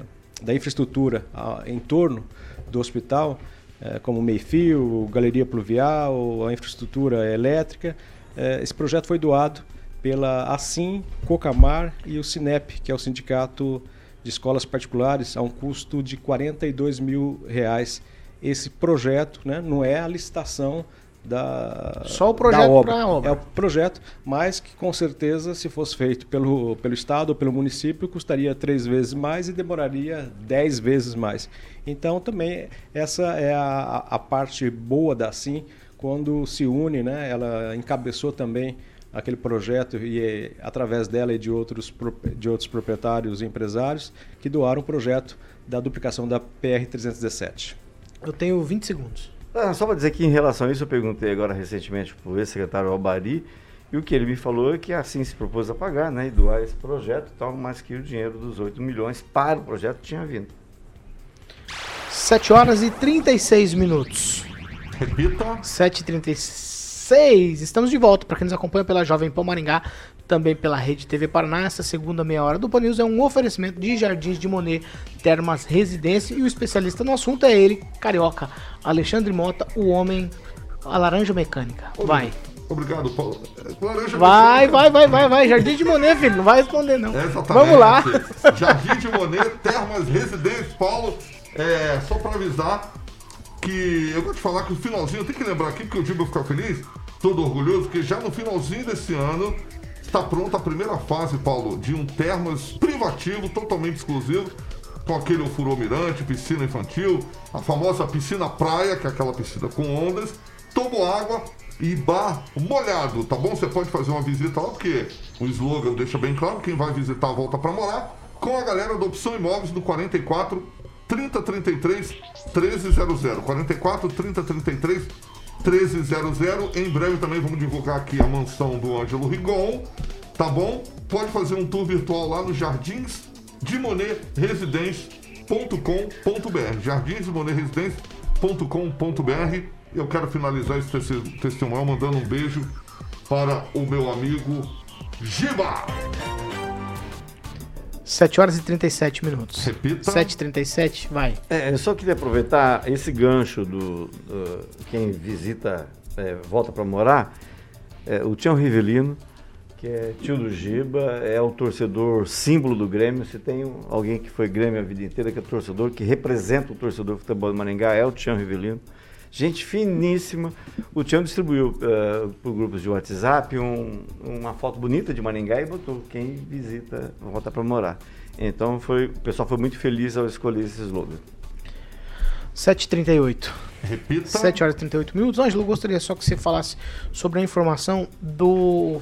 da, infraestrutura em torno do hospital, eh, como meio-fio, galeria pluvial, a infraestrutura elétrica, eh, esse projeto foi doado pela Assim, Cocamar e o Sinep, que é o sindicato de escolas particulares, a um custo de 42 mil reais. Esse projeto né, não é a licitação da, Só o projeto obra. pra obra. É o projeto, mas que com certeza, se fosse feito pelo, pelo Estado ou pelo município, custaria três vezes mais e demoraria dez vezes mais. Então, também, essa é a, a parte boa da Sim, quando se une, né, ela encabeçou também aquele projeto e através dela e de outros, de outros proprietários e empresários que doaram o projeto da duplicação da PR-317. Eu tenho 20 segundos. Ah, só para dizer que em relação a isso, eu perguntei agora recentemente para o ex-secretário Albari, e o que ele me falou é que assim se propôs a pagar, né, e doar esse projeto, tal, mas que o dinheiro dos 8 milhões para o projeto tinha vindo. 7 horas e 36 minutos. Repita. 7h36. Estamos de volta. Para quem nos acompanha pela Jovem Pan Maringá, também pela Rede TV Paraná. Essa segunda meia hora do Pan News é um oferecimento de Jardins de Monet, Termas Residência. E o especialista no assunto é ele, carioca, Alexandre Mota, o homem, a laranja mecânica. Vai. Obrigado, Paulo. Laranja Vai, vai, vai, vai, vai. Jardim de Monet, filho. Não vai responder, não. Exatamente. Vamos lá. Jardim de Monet, Termas Residência, Paulo. É, só pra avisar que eu vou te falar que o finalzinho, tem que lembrar aqui, porque o Diba ficar feliz, todo orgulhoso, porque já no finalzinho desse ano está pronta a primeira fase, Paulo, de um Termas privativo, totalmente exclusivo, com aquele ofurô mirante, piscina infantil, a famosa piscina praia, que é aquela piscina com ondas, água e bar molhado, tá bom? Você pode fazer uma visita lá, porque o slogan deixa bem claro, quem vai visitar volta pra morar, com a galera da Opção Imóveis do 44 3033 1300. 44 3033 1300. Em breve também vamos divulgar aqui a mansão do Ângelo Rigon, tá bom? Pode fazer um tour virtual lá no Jardins de Monet. Jardins de Monet. Eu quero finalizar esse testemunho mandando um beijo para o meu amigo Giba. 7 horas e 37 minutos. Repita. 7h37, vai. É, eu só queria aproveitar esse gancho do, do- quem visita, é, volta para morar, é, o Tião Rivelino, que é tio do Giba, é o torcedor símbolo do Grêmio. Se tem alguém que foi Grêmio a vida inteira, que é torcedor, que representa o torcedor do futebol do Maringá, é o Tião Rivelino. Gente finíssima. O Tião distribuiu eh, por grupos de WhatsApp um- uma foto bonita de Maringá e botou quem visita volta para morar. Então foi, o pessoal foi muito feliz ao escolher esse slogan. 7h38. Repita. 7 horas e 38 minutos. Ângelo, eu gostaria só que você falasse sobre a informação do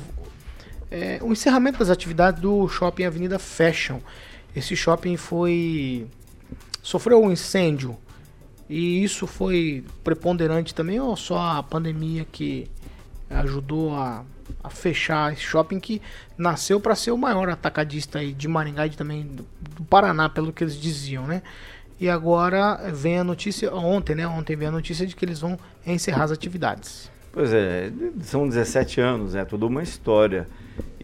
é, o encerramento das atividades do shopping Avenida Fashion. Esse shopping foi sofreu um incêndio e isso foi preponderante também ou só a pandemia que ajudou a, a fechar esse shopping que nasceu para ser o maior atacadista de Maringá e também do, do Paraná, pelo que eles diziam, né? E agora vem a notícia, ontem, né? Ontem veio a notícia de que eles vão encerrar as atividades. Pois é, são 17 anos, é toda uma história.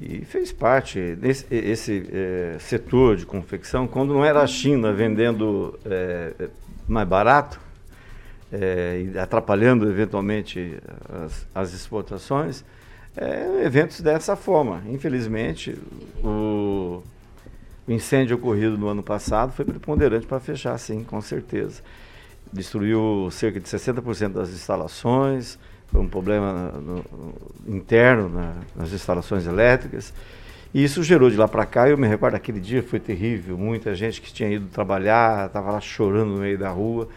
E fez parte desse esse, eh, setor de confecção, quando não era a China vendendo eh, mais barato e atrapalhando eventualmente as, as exportações, eh, eventos dessa forma. Infelizmente, o, o incêndio ocorrido no ano passado foi preponderante para fechar, sim, com certeza. Destruiu cerca de 60% das instalações, foi um problema no- no- interno na- nas instalações elétricas. E isso gerou de lá para cá, eu me recordo aquele dia foi terrível, muita gente que tinha ido trabalhar, estava lá chorando no meio da rua.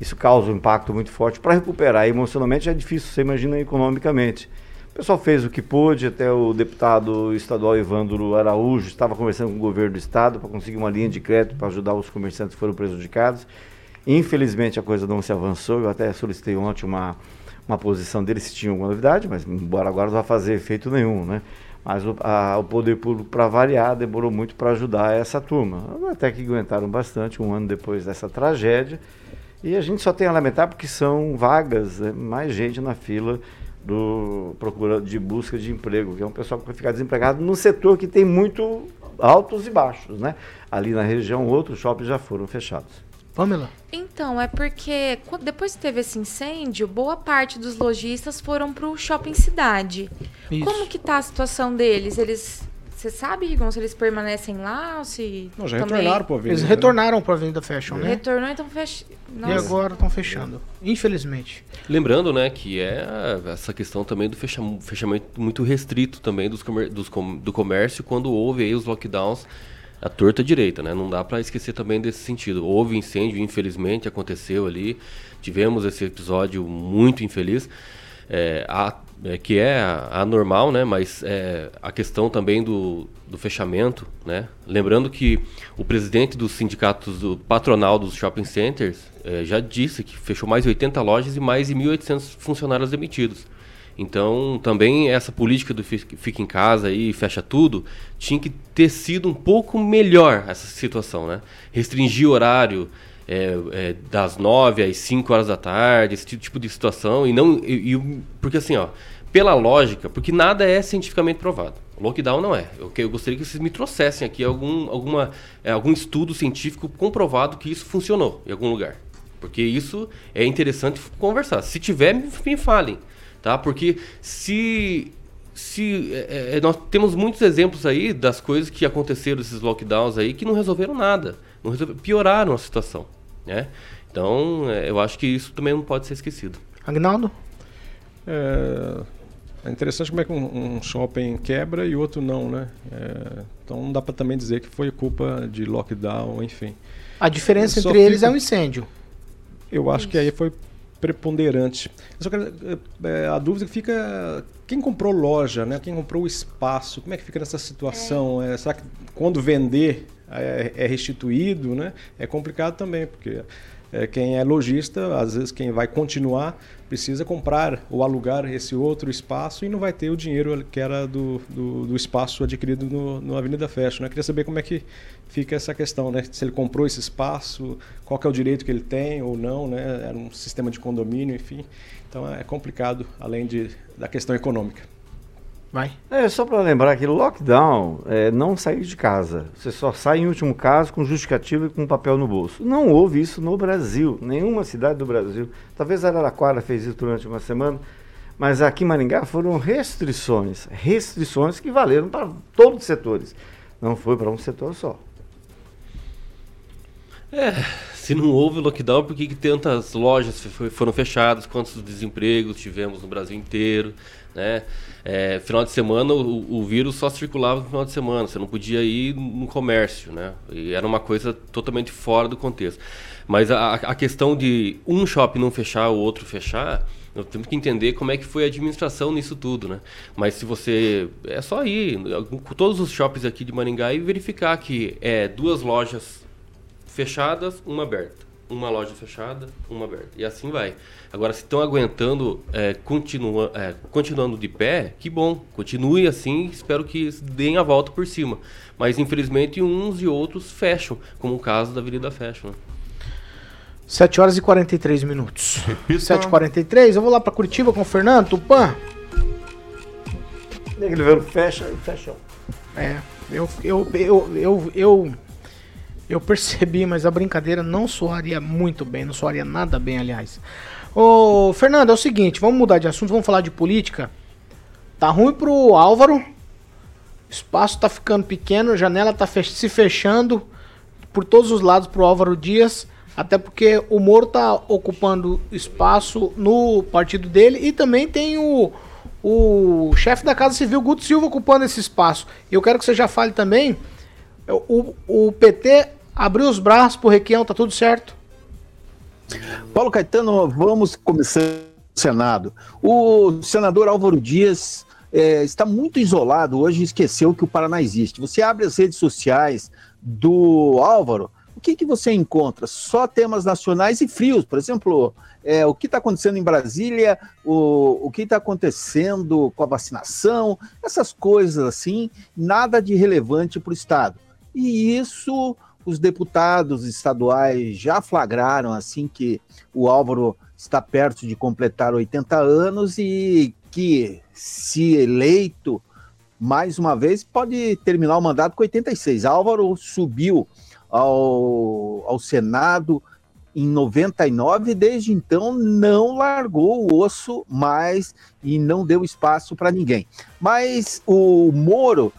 Isso causa um impacto muito forte. Para recuperar emocionalmente é difícil, você imagina economicamente. O pessoal fez o que pôde, até o deputado estadual Evandro Araújo estava conversando com o governo do estado para conseguir uma linha de crédito para ajudar os comerciantes que foram prejudicados. Infelizmente a coisa não se avançou, eu até solicitei ontem uma, uma posição dele se tinha alguma novidade, mas embora agora não vá fazer efeito nenhum, né? Mas o, a, o poder público, para variar, demorou muito para ajudar essa turma. Até que aguentaram bastante, um ano depois dessa tragédia. E a gente só tem a lamentar porque são vagas, né? mais gente na fila do procura de busca de emprego, que é um pessoal que vai ficar desempregado num setor que tem muito altos e baixos, né? Ali na região, outros shoppings já foram fechados. Pamela? Então, é porque depois que teve esse incêndio, boa parte dos lojistas foram para o shopping cidade. Isso. Como que tá a situação deles? Eles você sabe, Rigon, se eles permanecem lá ou se. Não, já também... retornaram para a Avenida. Eles retornaram para a Avenida Fashion, né? Retornou, então. E agora estão fechando. Infelizmente. Lembrando, né, que é essa questão também do fechamento muito restrito também dos, comer... dos com... do comércio quando houve aí os lockdowns a torta direita, né? Não dá para esquecer também desse sentido. Houve incêndio, infelizmente, aconteceu ali. Tivemos esse episódio muito infeliz. É, a é, que é anormal, né? Mas é, a questão também do, do fechamento, né? Lembrando que o presidente dos sindicatos do patronal dos shopping centers é, já disse que fechou mais de 80 lojas e mais de 1.800 funcionários demitidos. Então, também essa política do fica em casa e fecha tudo tinha que ter sido um pouco melhor essa situação, né? Restringir o horário, é, é, das 9 às 5 horas da tarde, esse tipo de situação. E não. E, e, porque assim, ó, pela lógica, porque nada é cientificamente provado. Lockdown não é. Eu, eu gostaria que vocês me trouxessem aqui algum, alguma, é, algum estudo científico comprovado que isso funcionou em algum lugar. Porque isso é interessante conversar. Se tiver, me, me falem. Tá? Porque se se é, é, nós temos muitos exemplos aí das coisas que aconteceram esses lockdowns aí que não resolveram nada, não resolveram, pioraram a situação. Né? Então, é, eu acho que isso também não pode ser esquecido. Agnaldo? É, é interessante como é que um, um, shopping quebra e outro não, né? É, então não dá para também dizer que foi culpa de lockdown, enfim. A diferença entre fica... eles é o incêndio. Eu acho Isso. que aí foi preponderante. Quero, é, a dúvida fica quem comprou loja, né? Quem comprou o espaço, como é que fica nessa situação? É. É, será que quando vender é, é restituído, né? É complicado também, porque é, quem é lojista, às vezes quem vai continuar, precisa comprar ou alugar esse outro espaço e não vai ter o dinheiro que era do, do, do espaço adquirido no, no Avenida Fashion. Né? Queria saber como é que fica essa questão, né? Se ele comprou esse espaço, qual é o direito que ele tem ou não, né? Era um sistema de condomínio, enfim. Então é complicado, além de, da questão econômica. Vai. É, só para lembrar que lockdown é não sair de casa. Você só sai em último caso com justificativo e com papel no bolso. Não houve isso no Brasil, nenhuma cidade do Brasil. Talvez Araraquara fez isso durante uma semana, mas aqui em Maringá foram restrições, restrições que valeram para todos os setores. Não foi para um setor só. É, se não houve lockdown, por que, que tantas lojas foram fechadas? Quantos desempregos tivemos no Brasil inteiro? Né? É, final de semana o, o, vírus só circulava no final de semana, você não podia ir no comércio, né? E era uma coisa totalmente fora do contexto. Mas a, a questão de um shopping não fechar, o outro fechar, nós temos que entender como é que foi a administração nisso tudo, né? Mas se você é só ir com todos os shoppings aqui de Maringá e verificar que é duas lojas fechadas, uma aberta uma loja fechada, uma aberta. E assim vai. Agora, se estão aguentando, é, continua, é, continuando de pé, que bom. Continue assim, espero que deem a volta por cima. Mas, infelizmente, uns e outros fecham, como o caso da Avenida Fashion. 7 horas e 43 minutos. 7h43, eu vou lá para Curitiba com o Fernando Tupan. Ele vendo fecha e fecha. É, eu, eu, eu, eu, eu percebi, mas a brincadeira não soaria muito bem, não soaria nada bem, aliás. Ô, Fernando, é o seguinte, vamos mudar de assunto, vamos falar de política. Tá ruim pro Álvaro. Espaço tá ficando pequeno, janela tá fech se fechando por todos os lados pro Álvaro Dias. Até porque o Moro tá ocupando espaço no partido dele e também tem o, o chefe da Casa Civil, Guto Silva, ocupando esse espaço. E eu quero que você já fale também. O, o PT abriu os braços pro Requião, tá tudo certo? Paulo Caetano, vamos começar o Senado. O senador Álvaro Dias é, está muito isolado hoje esqueceu que o Paraná existe. Você abre as redes sociais do Álvaro, o que, que você encontra? Só temas nacionais e frios. Por exemplo, é, o que está acontecendo em Brasília, o, o que está acontecendo com a vacinação, essas coisas assim, nada de relevante para o Estado. E isso os deputados estaduais já flagraram assim que o Álvaro está perto de completar 80 anos e que, se eleito mais uma vez, pode terminar o mandato com 86. Álvaro subiu ao, ao Senado em 99 e desde então não largou o osso mais e não deu espaço para ninguém. Mas o Moro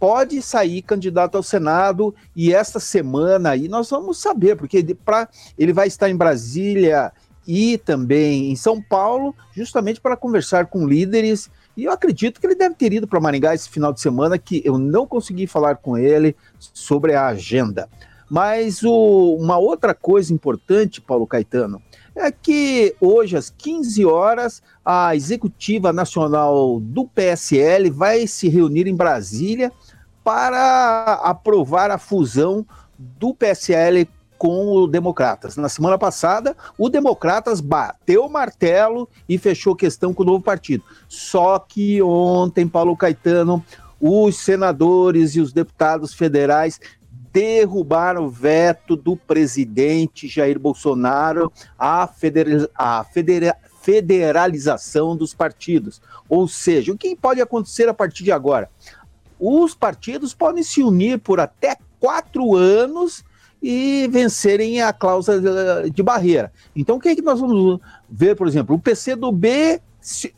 pode sair candidato ao Senado e esta semana aí nós vamos saber, porque pra, ele vai estar em Brasília e também em São Paulo, justamente para conversar com líderes. E eu acredito que ele deve ter ido para Maringá esse final de semana, que eu não consegui falar com ele sobre a agenda. Mas o, uma outra coisa importante, Paulo Caetano, é que hoje, às 15 horas, a Executiva Nacional do PSL vai se reunir em Brasília para aprovar a fusão do PSL com o Democratas. Na semana passada, o Democratas bateu o martelo e fechou questão com o novo partido. Só que ontem, Paulo Caetano, os senadores e os deputados federais derrubaram o veto do presidente Jair Bolsonaro à, federa federa federalização dos partidos. Ou seja, o que pode acontecer a partir de agora? Os partidos podem se unir por até quatro anos e vencerem a cláusula de barreira. Então, o que, é que nós vamos ver, por exemplo, o PCdoB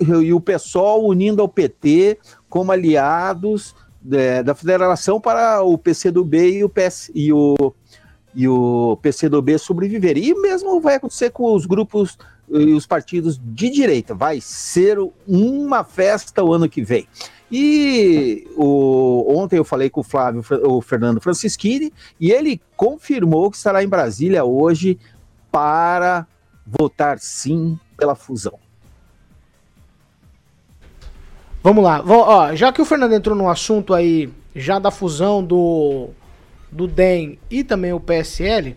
e o PSOL unindo ao PT como aliados é, da federação para o PCdoB e o, PS, e o, e o PCdoB sobreviverem. E mesmo vai acontecer com os grupos e os partidos de direita. Vai ser uma festa o ano que vem. E o, ontem eu falei com o Flávio, o Fernando Francischini, e ele confirmou que estará em Brasília hoje para votar sim pela fusão. Vamos lá. Ó, já que o Fernando entrou no assunto aí, já da fusão do, do DEM e também o PSL,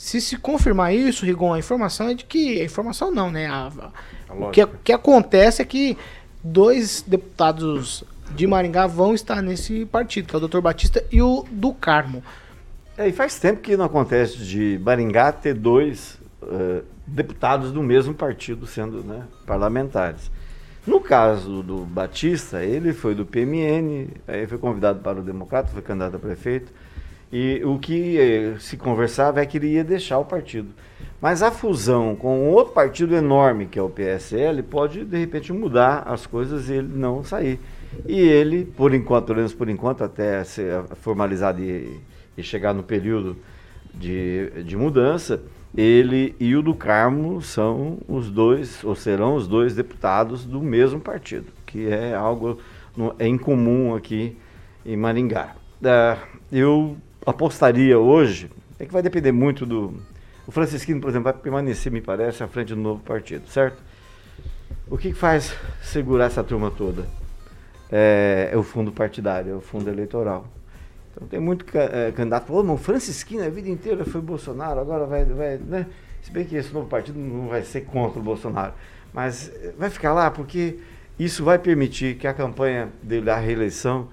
se se confirmar isso, Rigon, a informação é de que. A informação não, né? A, a, o que, que acontece é que dois deputados de Maringá vão estar nesse partido, que é o Dr. Batista e o do Carmo. É, e faz tempo que não acontece de Maringá ter dois uh, deputados do mesmo partido sendo né, parlamentares. No caso do Batista, ele foi do PMN, aí foi convidado para o Democrata, foi candidato a prefeito, e o que eh, se conversava é que ele ia deixar o partido. Mas a fusão com outro partido enorme, que é o PSL, pode de repente mudar as coisas e ele não sair. E ele, por enquanto, pelo menos por enquanto, até ser formalizado e, e chegar no período de, de mudança, ele e o do Carmo são os dois, ou serão os dois deputados do mesmo partido, que é algo no, é incomum aqui em Maringá. Uh, eu apostaria hoje, é que vai depender muito do. O Francisquino, por exemplo, vai permanecer, me parece, à frente do novo partido, certo? O que faz segurar essa turma toda? É, é o fundo partidário, é o fundo eleitoral. Então tem muito é, candidato falou, não, Francisquinho a vida inteira foi Bolsonaro, agora vai, vai, né? Se bem que esse novo partido não vai ser contra o Bolsonaro, mas eh, vai ficar lá porque isso vai permitir que a campanha dele à reeleição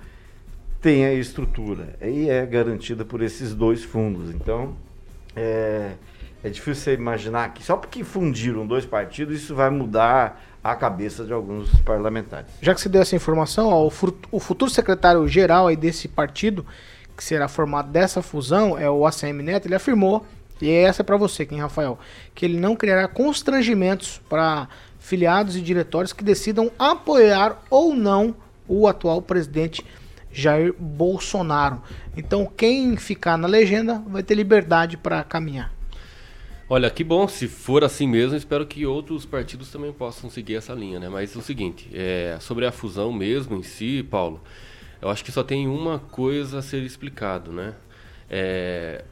tenha estrutura. E é garantida por esses dois fundos. Então, é, é difícil você imaginar que só porque fundiram dois partidos, isso vai mudar a cabeça de alguns parlamentares. Já que você deu essa informação, ó, o futuro secretário-geral desse partido, que será formado dessa fusão, é o ACM Neto, ele afirmou, e essa é para você, quem Rafael, que ele não criará constrangimentos para filiados e diretórios que decidam apoiar ou não o atual presidente Jair Bolsonaro. Então, quem ficar na legenda vai ter liberdade para caminhar. Olha, que bom, se for assim mesmo, espero que outros partidos também possam seguir essa linha, né? Mas é o seguinte, é, sobre a fusão mesmo em si, Paulo, eu acho que só tem uma coisa a ser explicado, né? É,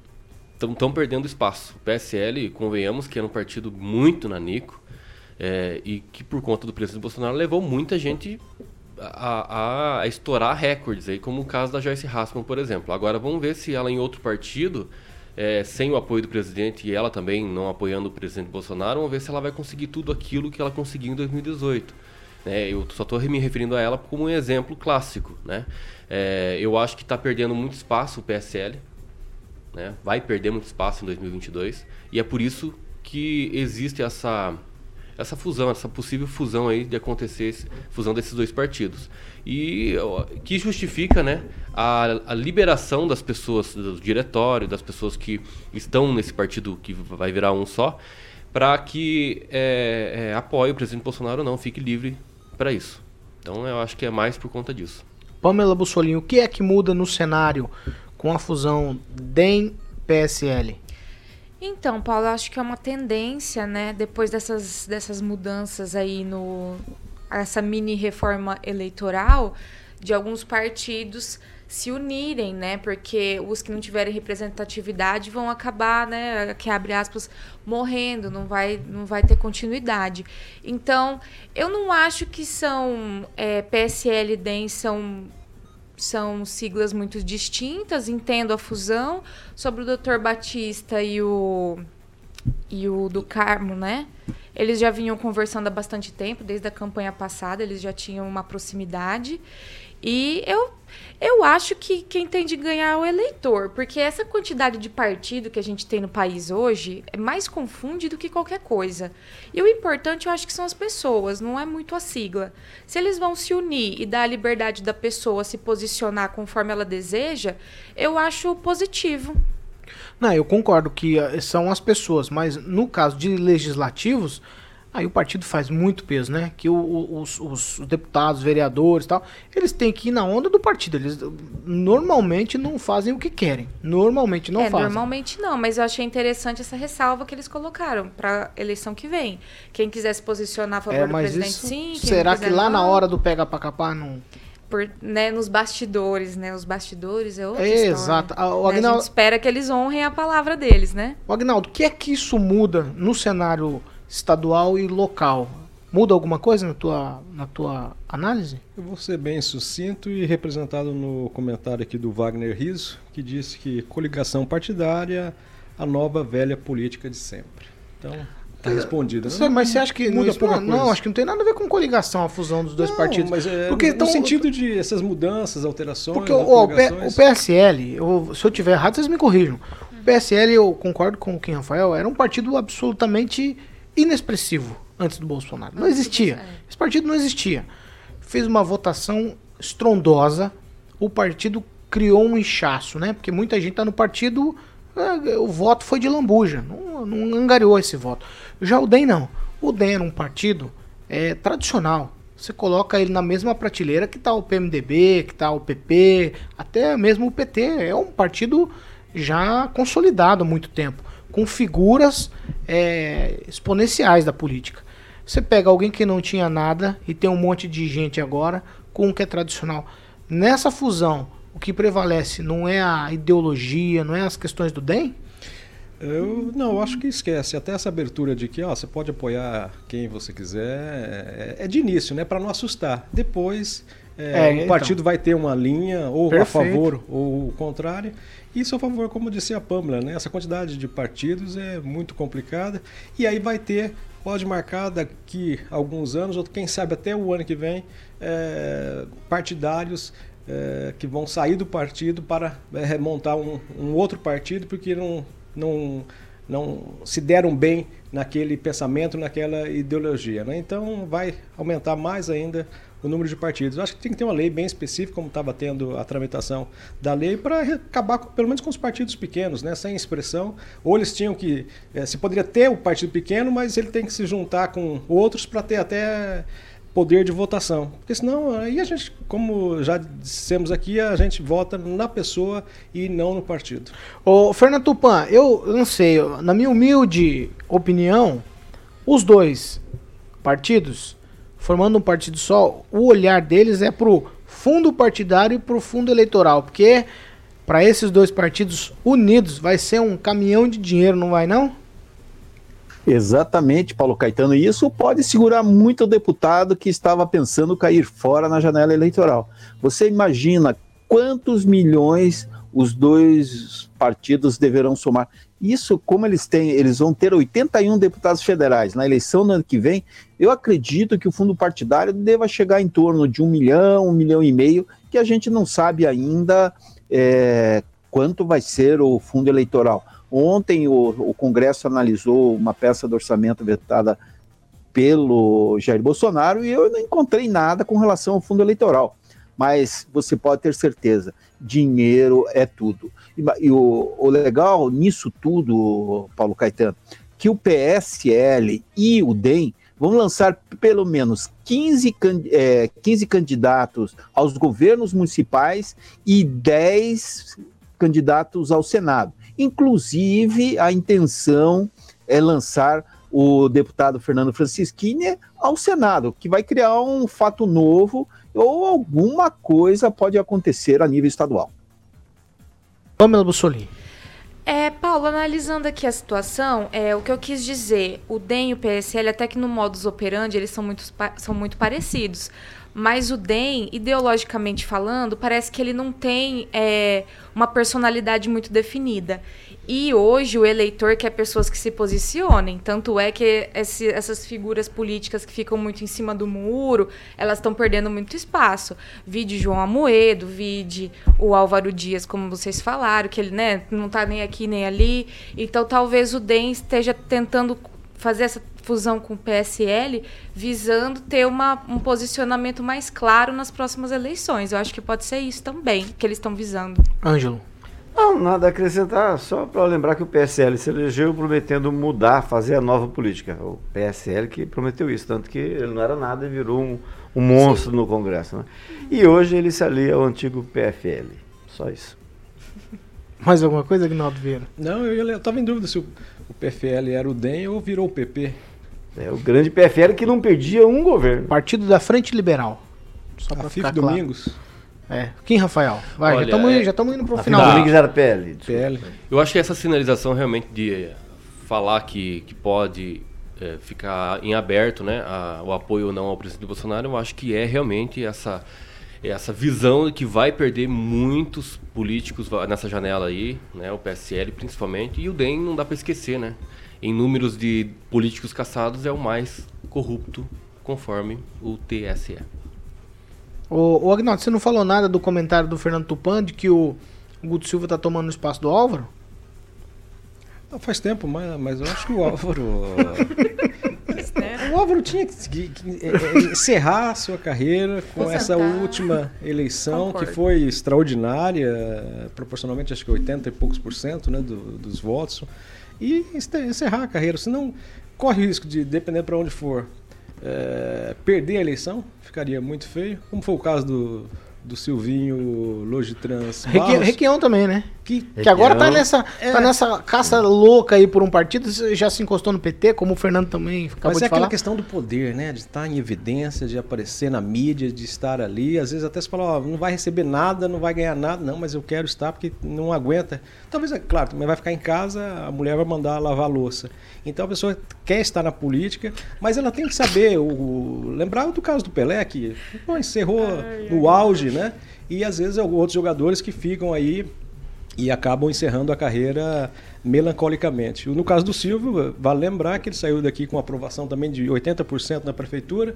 estão perdendo espaço. O PSL, convenhamos que era um partido muito nanico é, e que por conta do presidente Bolsonaro levou muita gente a, a, a, estourar recordes, aí, como o caso da Joyce Hasselman, por exemplo. Agora vamos ver se ela em outro partido, é, sem o apoio do presidente e ela também não apoiando o presidente Bolsonaro, vamos ver se ela vai conseguir tudo aquilo que ela conseguiu em 2018. É, eu só estou me referindo a ela como um exemplo clássico. Né? É, eu acho que está perdendo muito espaço o PSL, né? vai perder muito espaço em 2022, e é por isso que existe essa essa fusão, essa possível fusão aí de acontecer, fusão desses dois partidos. E que justifica né, a, a liberação das pessoas, do diretório, das pessoas que estão nesse partido que vai virar um só, para que é, é, apoie o presidente Bolsonaro ou não, fique livre para isso. Então eu acho que é mais por conta disso. Pamela Bussolini, o que é que muda no cenário com a fusão DEM-PSL? Então, Paulo, acho que é uma tendência, né? Depois dessas, dessas mudanças aí no essa mini reforma eleitoral, de alguns partidos se unirem, né? Porque os que não tiverem representatividade vão acabar, né? Que abre aspas, morrendo, não vai, não vai ter continuidade. Então, eu não acho que são é, PSL e DEM são são siglas muito distintas, entendo a fusão. Sobre o Dr. Batista e o, e o do Carmo, né? Eles já vinham conversando há bastante tempo, desde a campanha passada, eles já tinham uma proximidade. E eu, eu acho que quem tem de ganhar é o eleitor, porque essa quantidade de partido que a gente tem no país hoje é mais confunde do que qualquer coisa. E o importante eu acho que são as pessoas, não é muito a sigla. Se eles vão se unir e dar a liberdade da pessoa se posicionar conforme ela deseja, eu acho positivo. Não, eu concordo que eh, são as pessoas, mas no caso de legislativos, Aí o partido faz muito peso, né? Que o, os, os, deputados, vereadores e tal, eles têm que ir na onda do partido. Eles normalmente não fazem o que querem. Normalmente não é, fazem. Normalmente não, mas eu achei interessante essa ressalva que eles colocaram para eleição que vem. Quem quiser se posicionar a favor é, do presidente, isso, sim. será que lá não, na hora do pega pra capar não. Por, né, nos bastidores, né? Os bastidores é outra é. Exato. O Agnaldo... né? A gente espera que eles honrem a palavra deles, né? O Agnaldo, o que é que isso muda no cenário estadual e local. Muda alguma coisa na tua, na tua análise? Eu vou ser bem sucinto e representado no comentário aqui do Wagner Riso, que disse que coligação partidária, a nova velha política de sempre. Então, tá respondido. Né? Mas você acha que muda não, pouca não, acho que não tem nada a ver com coligação, a fusão dos dois não, partidos. Mas é, porque no, tão, sentido de essas mudanças, alterações. Porque o, o, PSL, eu, se eu tiver errado, vocês me corrijam. O PSL, eu concordo com o Kim Rafael, era um partido absolutamente inexpressivo antes do Bolsonaro. Não existia. Esse partido não existia. Fez uma votação estrondosa. O partido criou um inchaço, né? Porque muita gente está no partido. É, o voto foi de lambuja. Não, não angariou esse voto. Já o DEM não. O DEM era um partido é, tradicional. Você coloca ele na mesma prateleira que está o PMDB, que está o PP, até mesmo o PT. É um partido já consolidado há muito tempo com figuras é, exponenciais da política. Você pega alguém que não tinha nada e tem um monte de gente agora com o que é tradicional. Nessa fusão, o que prevalece não é a ideologia, não é as questões do DEM? Eu não, acho que esquece. Até essa abertura de que ó, você pode apoiar quem você quiser é, é de início, né? Para não assustar. Depois é, é, o então. partido vai ter uma linha ou Perfeito. a favor ou o contrário. Isso a favor, como disse a Pamela, né? essa quantidade de partidos é muito complicada. E aí vai ter, pode marcar daqui alguns anos, ou quem sabe até o ano que vem, é, partidários é, que vão sair do partido para é, um, um, outro partido, porque não, não, não se deram bem naquele pensamento, naquela ideologia. Né? Então vai aumentar mais ainda o número de partidos. Eu acho que tem que ter uma lei bem específica, como estava tendo a tramitação da lei, para acabar com, pelo menos com os partidos pequenos, né, sem expressão. Ou eles tinham que. É, se poderia ter o partido pequeno, mas ele tem que se juntar com outros para ter até poder de votação. Porque senão, aí a gente, como já dissemos aqui, a gente vota na pessoa e não no partido. Ô, Fernando Tupan, eu não sei, na minha humilde opinião, os dois partidos formando um partido só, o olhar deles é pro fundo partidário e pro fundo eleitoral, porque para esses dois partidos unidos vai ser um caminhão de dinheiro, não vai não? Exatamente, Paulo Caetano. E isso pode segurar muito o deputado que estava pensando cair fora na janela eleitoral. Você imagina quantos milhões os dois partidos deverão somar? Isso, como eles têm, eles vão ter 81 deputados federais na eleição do ano que vem. Eu acredito que o fundo partidário deva chegar em torno de um milhão, um milhão e meio, que a gente não sabe ainda é, quanto vai ser o fundo eleitoral. Ontem o, o Congresso analisou uma peça do orçamento vetada pelo Jair Bolsonaro e eu não encontrei nada com relação ao fundo eleitoral. Mas você pode ter certeza, dinheiro é tudo. E, e o, o legal nisso tudo, Paulo Caetano, que o PSL e o DEM vão lançar pelo menos 15, é, 15 candidatos aos governos municipais e 10 candidatos ao Senado. Inclusive, a intenção é lançar o deputado Fernando Francischini ao Senado, que vai criar um fato novo ou alguma coisa pode acontecer a nível estadual. Pamela Bussolini. É, Paulo, analisando aqui a situação, é, o que eu quis dizer, o DEM e o PSL, até que no modus operandi, eles são muito, são muito parecidos. Mas o DEM, ideologicamente falando, parece que ele não tem é, uma personalidade muito definida. E hoje o eleitor quer pessoas que se posicionem. Tanto é que esse, essas figuras políticas que ficam muito em cima do muro, elas estão perdendo muito espaço. Vide João Amoedo, vide o Álvaro Dias, como vocês falaram, que ele né, não está nem aqui nem ali. Então talvez o DEM esteja tentando fazer essa fusão com o PSL, visando ter uma, um posicionamento mais claro nas próximas eleições. Eu acho que pode ser isso também que eles estão visando. Ângelo. Não, nada a acrescentar, só para lembrar que o PSL se elegeu prometendo mudar, fazer a nova política. O PSL que prometeu isso, tanto que ele não era nada e virou um, um monstro Sim. no Congresso. Né? E hoje ele se alia ao antigo PFL. Só isso. Mais alguma coisa, Agnaldo Vieira? Não, eu estava em dúvida se o, o, PFL era o DEM ou virou o PP. É, o grande PFL que não perdia um governo. Partido da Frente Liberal. Só para ficar claro. É. Quem, Rafael? Vai, Olha, já estamos é... indo pro a final. Domingos era PL. PL. Eu acho que essa sinalização realmente de falar que, que pode é, ficar em aberto né, a, o apoio ou não ao presidente Bolsonaro, eu acho que é realmente essa, essa visão de que vai perder muitos políticos nessa janela aí, né, o PSL principalmente, e o DEM não dá para esquecer, né? Em números de políticos caçados é o mais corrupto, conforme o TSE. Ô, ô Agnaldo, você não falou nada do comentário do Fernando Tupan de que o Guto Silva tá tomando o espaço do Álvaro? Não, faz tempo, mas, mas eu acho que o Álvaro. o Álvaro tinha que, que, é, é, encerrar a sua carreira com essa última eleição Concordo. que foi extraordinária, proporcionalmente acho que 80 e poucos por cento né, do, dos votos, e encerrar a carreira, senão corre o risco de, dependendo para onde for, é, perder a eleição, ficaria muito feio, como foi o caso do, do Silvinho Logitrans. Requi, Requião também, né? Que, que agora tá nessa, é. tá nessa caça louca aí por um partido, já se encostou no PT, como o Fernando também acabou Mas de é falar. aquela questão do poder, né? De estar em evidência, de aparecer na mídia, de estar ali. Às vezes até se fala, ó, não vai receber nada, não vai ganhar nada. Não, mas eu quero estar porque não aguenta. Talvez, é claro, também vai ficar em casa, a mulher vai mandar lavar a louça. Então a pessoa quer estar na política, mas ela tem que saber, o, lembrar do caso do Pelé, que pô, encerrou ai, no ai, auge, ai. né? E às vezes outros jogadores que ficam aí e acabam encerrando a carreira melancolicamente. No caso do Silvio, vale lembrar que ele saiu daqui com aprovação também de 80% na prefeitura,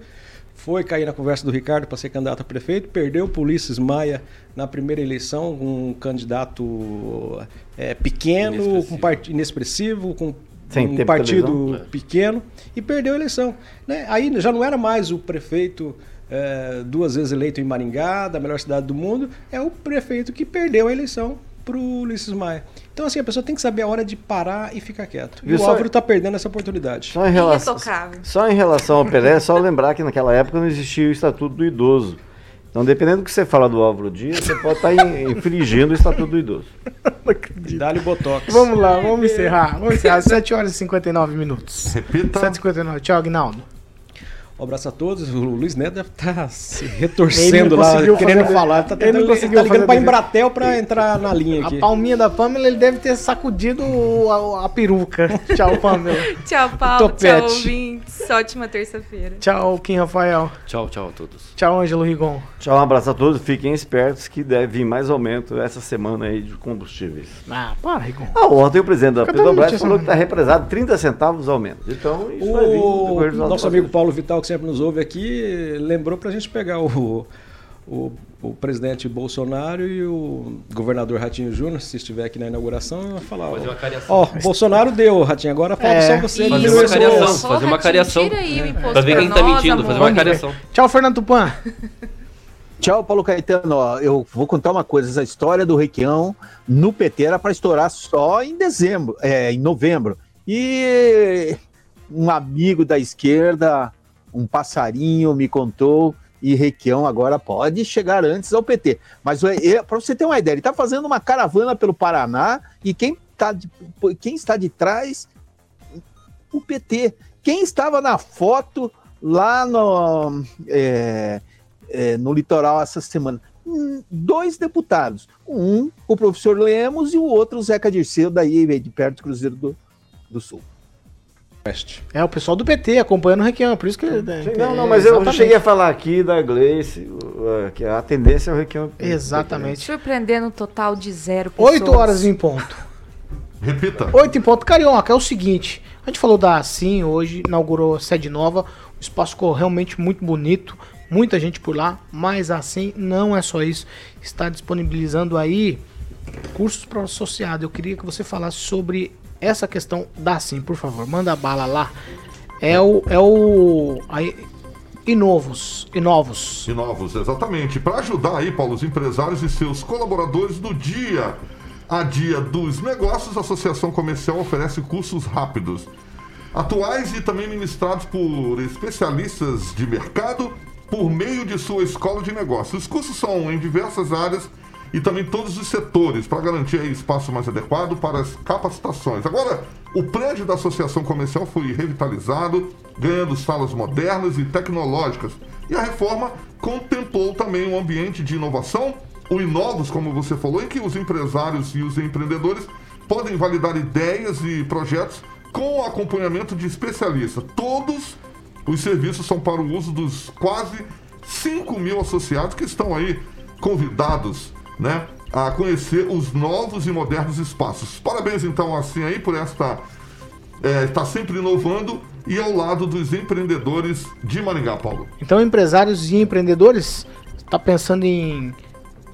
foi cair na conversa do Ricardo para ser candidato a prefeito, perdeu o Ulisses Maia na primeira eleição, um candidato é, pequeno, inexpressivo. com part... inexpressivo, com Sem um partido é. pequeno, e perdeu a eleição. Né? Aí já não era mais o prefeito é, duas vezes eleito em Maringá, da melhor cidade do mundo, é o prefeito que perdeu a eleição para o Ulisses Maia. Então, assim, a pessoa tem que saber a hora de parar e ficar quieto. E, e o Álvaro está perdendo essa oportunidade. Só em, relação, só em relação ao Pelé, é só lembrar que naquela época não existia o Estatuto do Idoso. Então, dependendo do que você fala do Álvaro Dias, você pode estar tá infringindo o Estatuto do Idoso. Dá-lhe Botox. Vamos lá, vamos encerrar. Vamos encerrar. 7 horas e 59 minutos. Repita. 7h59. Tchau, Agnaldo. Um abraço a todos. O Luiz Neto deve estar se retorcendo lá, querendo fazer- falar. Tá, ele tentando, não conseguiu tá ligando desse- Embratel pra entrar na linha A aqui. palminha da Pamela, ele deve ter sacudido a, a peruca. Tchau, Pamela. Tchau, Paulo. Topete. Tchau, ouvintes. Ótima terça-feira. Tchau, Kim Rafael. Tchau, tchau a todos. Tchau, Ângelo Rigon. Tchau, um abraço a todos. Fiquem espertos que deve vir mais aumento essa semana aí de combustíveis. Ah, para, Rigon. Ah, ontem o presidente da Petrobras a falou que está represado 30 centavos aumento. Então, isso vai vir O decorrer dos nosso amigo Paulo Vital, que sempre nos ouve aqui, lembrou pra gente pegar o, o, o presidente Bolsonaro e o governador Ratinho Júnior, se estiver aqui na inauguração, vai falar. Fazer Ó, uma cariação. ó, Bolsonaro deu, Ratinho, agora falta É. só você. Fazer uma cariação. Fazer uma Ratinho, cariação. Tira aí o imposto Pra ver quem tá mentindo, fazer uma cariação. Tchau, Fernando Tupan. Tchau, Paulo Caetano. Ó, eu vou contar uma coisa. Essa história do Requião no PT era para estourar só em dezembro, é, em novembro. E um amigo da esquerda, um passarinho, me contou. E Requião agora pode chegar antes ao PT. Mas para você ter uma ideia, ele está fazendo uma caravana pelo Paraná e quem, tá de- quem está de trás? O PT. Quem estava na foto lá no. é, é, no litoral essa semana. Hum, Dois deputados. Um, o professor Lemos, e o outro, o Zeca Dirceu, daí de perto do Cruzeiro do, do Sul. Oeste. É, o pessoal do PT acompanhando o Requião, por isso que... Não, não, mas eu Exatamente. cheguei a falar aqui da Gleice, que a tendência é o Requião. Exatamente. Surpreendendo um total de zero pessoas. 8 horas em ponto. Repita. 8 em ponto. Carioca, é o seguinte. A gente falou da Assim hoje, inaugurou a sede nova. O espaço ficou realmente muito bonito. Muita gente por lá. Mas a Assim não é só isso. Está disponibilizando aí cursos para o associado. Eu queria que você falasse sobre essa questão da Assim, por favor. Manda bala lá. É o. É o. Aí, Inovos. Inovos. E novos, exatamente. Para ajudar aí, Paulo, os empresários e seus colaboradores no dia a dia dos negócios, a Associação Comercial oferece cursos rápidos, atuais e também ministrados por especialistas de mercado por meio de sua escola de negócios. Os cursos são em diversas áreas e também todos os setores para garantir espaço mais adequado para as capacitações. Agora, o prédio da Associação Comercial foi revitalizado, ganhando salas modernas e tecnológicas. E a reforma contemplou também um ambiente de inovação, o Inovos, como você falou, em que os empresários e os empreendedores podem validar ideias e projetos com acompanhamento de especialistas. Todos os serviços são para o uso dos quase 5 mil associados que estão aí convidados né, a conhecer os novos e modernos espaços. Parabéns então assim aí por esta é, estar sempre inovando e ao lado dos empreendedores de Maringá, Paulo. Então, empresários e empreendedores, está pensando em,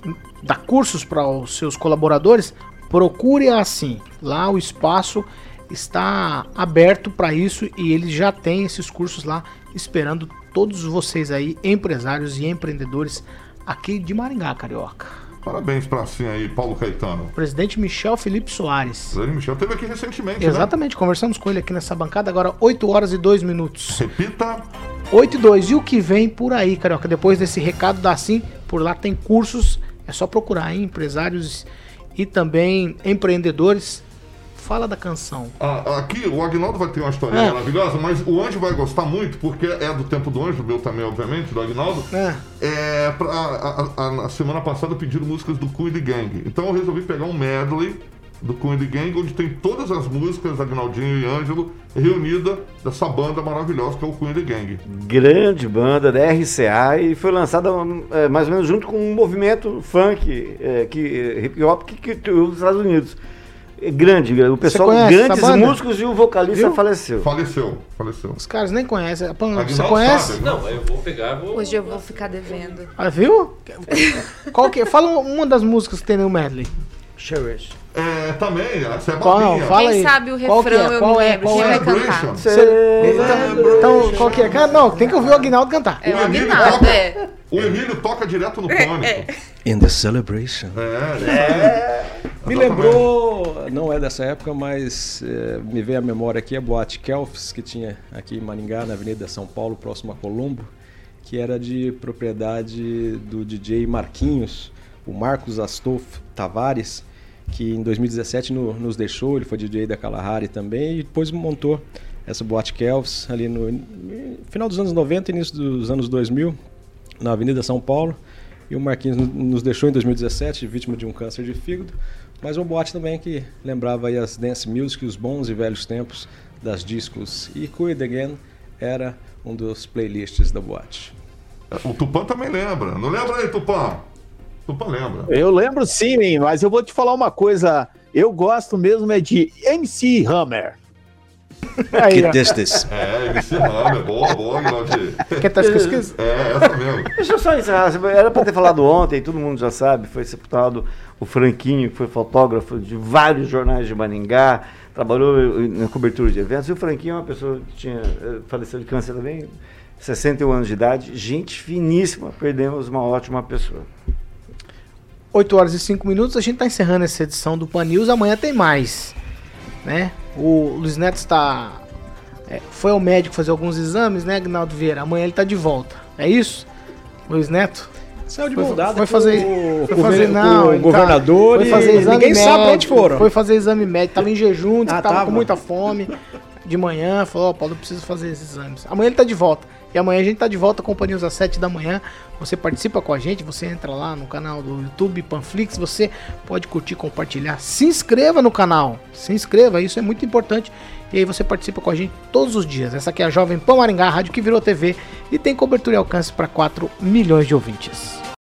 em dar cursos para os seus colaboradores? Procure assim. Lá o espaço está aberto para isso e eles já têm esses cursos lá esperando todos vocês aí, empresários e empreendedores aqui de Maringá, Carioca. Parabéns para assim aí, Paulo Caetano. Presidente Michel Felipe Soares. Zé Michel teve aqui recentemente, né? Exatamente, conversamos com ele aqui nessa bancada agora, 8 horas e 2 minutos. Repita. 8 e 2. E o que vem por aí, Carioca? Depois desse recado da Sim, por lá tem cursos. É só procurar, hein? Empresários e também empreendedores. Fala da canção. Ah, aqui o Agnaldo vai ter uma historinha É. maravilhosa, mas o Anjo vai gostar muito, porque é do tempo do Anjo, meu também, obviamente, do Agnaldo. É. É, pra, a, a- a- na semana passada pediram músicas do Queen the Gang. Então eu resolvi pegar um medley do Queen the Gang, onde tem todas as músicas, Agnaldinho e Ângelo, reunida dessa banda maravilhosa que é o Queen the Gang. Grande banda da RCA e foi lançada é, mais ou menos junto com um movimento funk, é, que, hip hop que, que criou nos Estados Unidos. É grande, o pessoal, grandes banda? músicos e o vocalista Viu? faleceu. Faleceu, faleceu. Os caras nem conhecem. Pô, Você conhece? sabe. Não, eu vou pegar, vou. Hoje eu vou ficar devendo. Ah, viu? Qual que é? Fala uma das músicas que tem no medley. Cherish. É, também, essa é Qual? babinha. Fala Quem aí. sabe o Qual que refrão é? eu Qual me é? lembro. Qual Quem é? vai cantar? Então, então, qual que é? Cara, Não, tem que ouvir o Aguinaldo cantar. É o Aguinaldo, é. O Emílio toca direto no pânico. In the celebration. É, isso aí. Me lembrou, não é dessa época, mas é, me veio à memória aqui a Boate Kelfs, que tinha aqui em Maringá, na Avenida São Paulo, próximo a Colombo, que era de propriedade do DJ Marquinhos, o Marcos Astolfo Tavares, que em 2017 no- nos deixou, ele foi DJ da Kalahari também, e depois montou essa boate Kelvis, ali no final dos anos 90 início dos anos 2000, na Avenida São Paulo. E o Marquinhos nos deixou em 2017, vítima de um câncer de fígado. Mas uma boate também que lembrava aí as dance music, os bons e velhos tempos das discos. E Quit Again era um dos playlists da boate. O Tupã também lembra. Não lembra aí, Tupã? Tupã lembra. Eu lembro sim, mas eu vou te falar uma coisa. Eu gosto mesmo é de MC Hammer. Aí, que distance. É, MC Hammer, boa, boa, Guilherme. Quer tá esquecido? É, essa mesmo. Deixa eu só encerrar. Era para ter falado ontem, todo mundo já sabe. Foi sepultado o Franquinho, que foi fotógrafo de vários jornais de Maringá, trabalhou na cobertura de eventos. E o Franquinho é uma pessoa que tinha eh, faleceu de câncer também, 61 anos de idade. Gente finíssima, perdemos uma ótima pessoa. 8 horas e 5 minutos, a gente está encerrando essa edição do Pan News. Amanhã tem mais. Né? O Luiz Neto está. É, foi ao médico fazer alguns exames, né, Agnaldo Vieira? Amanhã ele está de volta. É isso? Luiz Neto? Saiu de Foi- mão dada foi fazer- o foi fazer- não, o tá- governador foi e fazer exame ninguém sabe pra onde médico, foram. Foi fazer exame médico, tava em jejum, Ah, tava, tava? com muita fome. De manhã, falou, ó, Paulo, eu preciso fazer esses exames. Amanhã ele tá de volta. E amanhã a gente tá de volta com às 7 da manhã. Você participa com a gente, você entra lá no canal do YouTube Panflix, você pode curtir, compartilhar, se inscreva no canal. Se inscreva, isso é muito importante. E aí você participa com a gente todos os dias. Essa aqui é a Jovem Pan Maringá, a rádio que virou TV e tem cobertura e alcance para 4 milhões de ouvintes.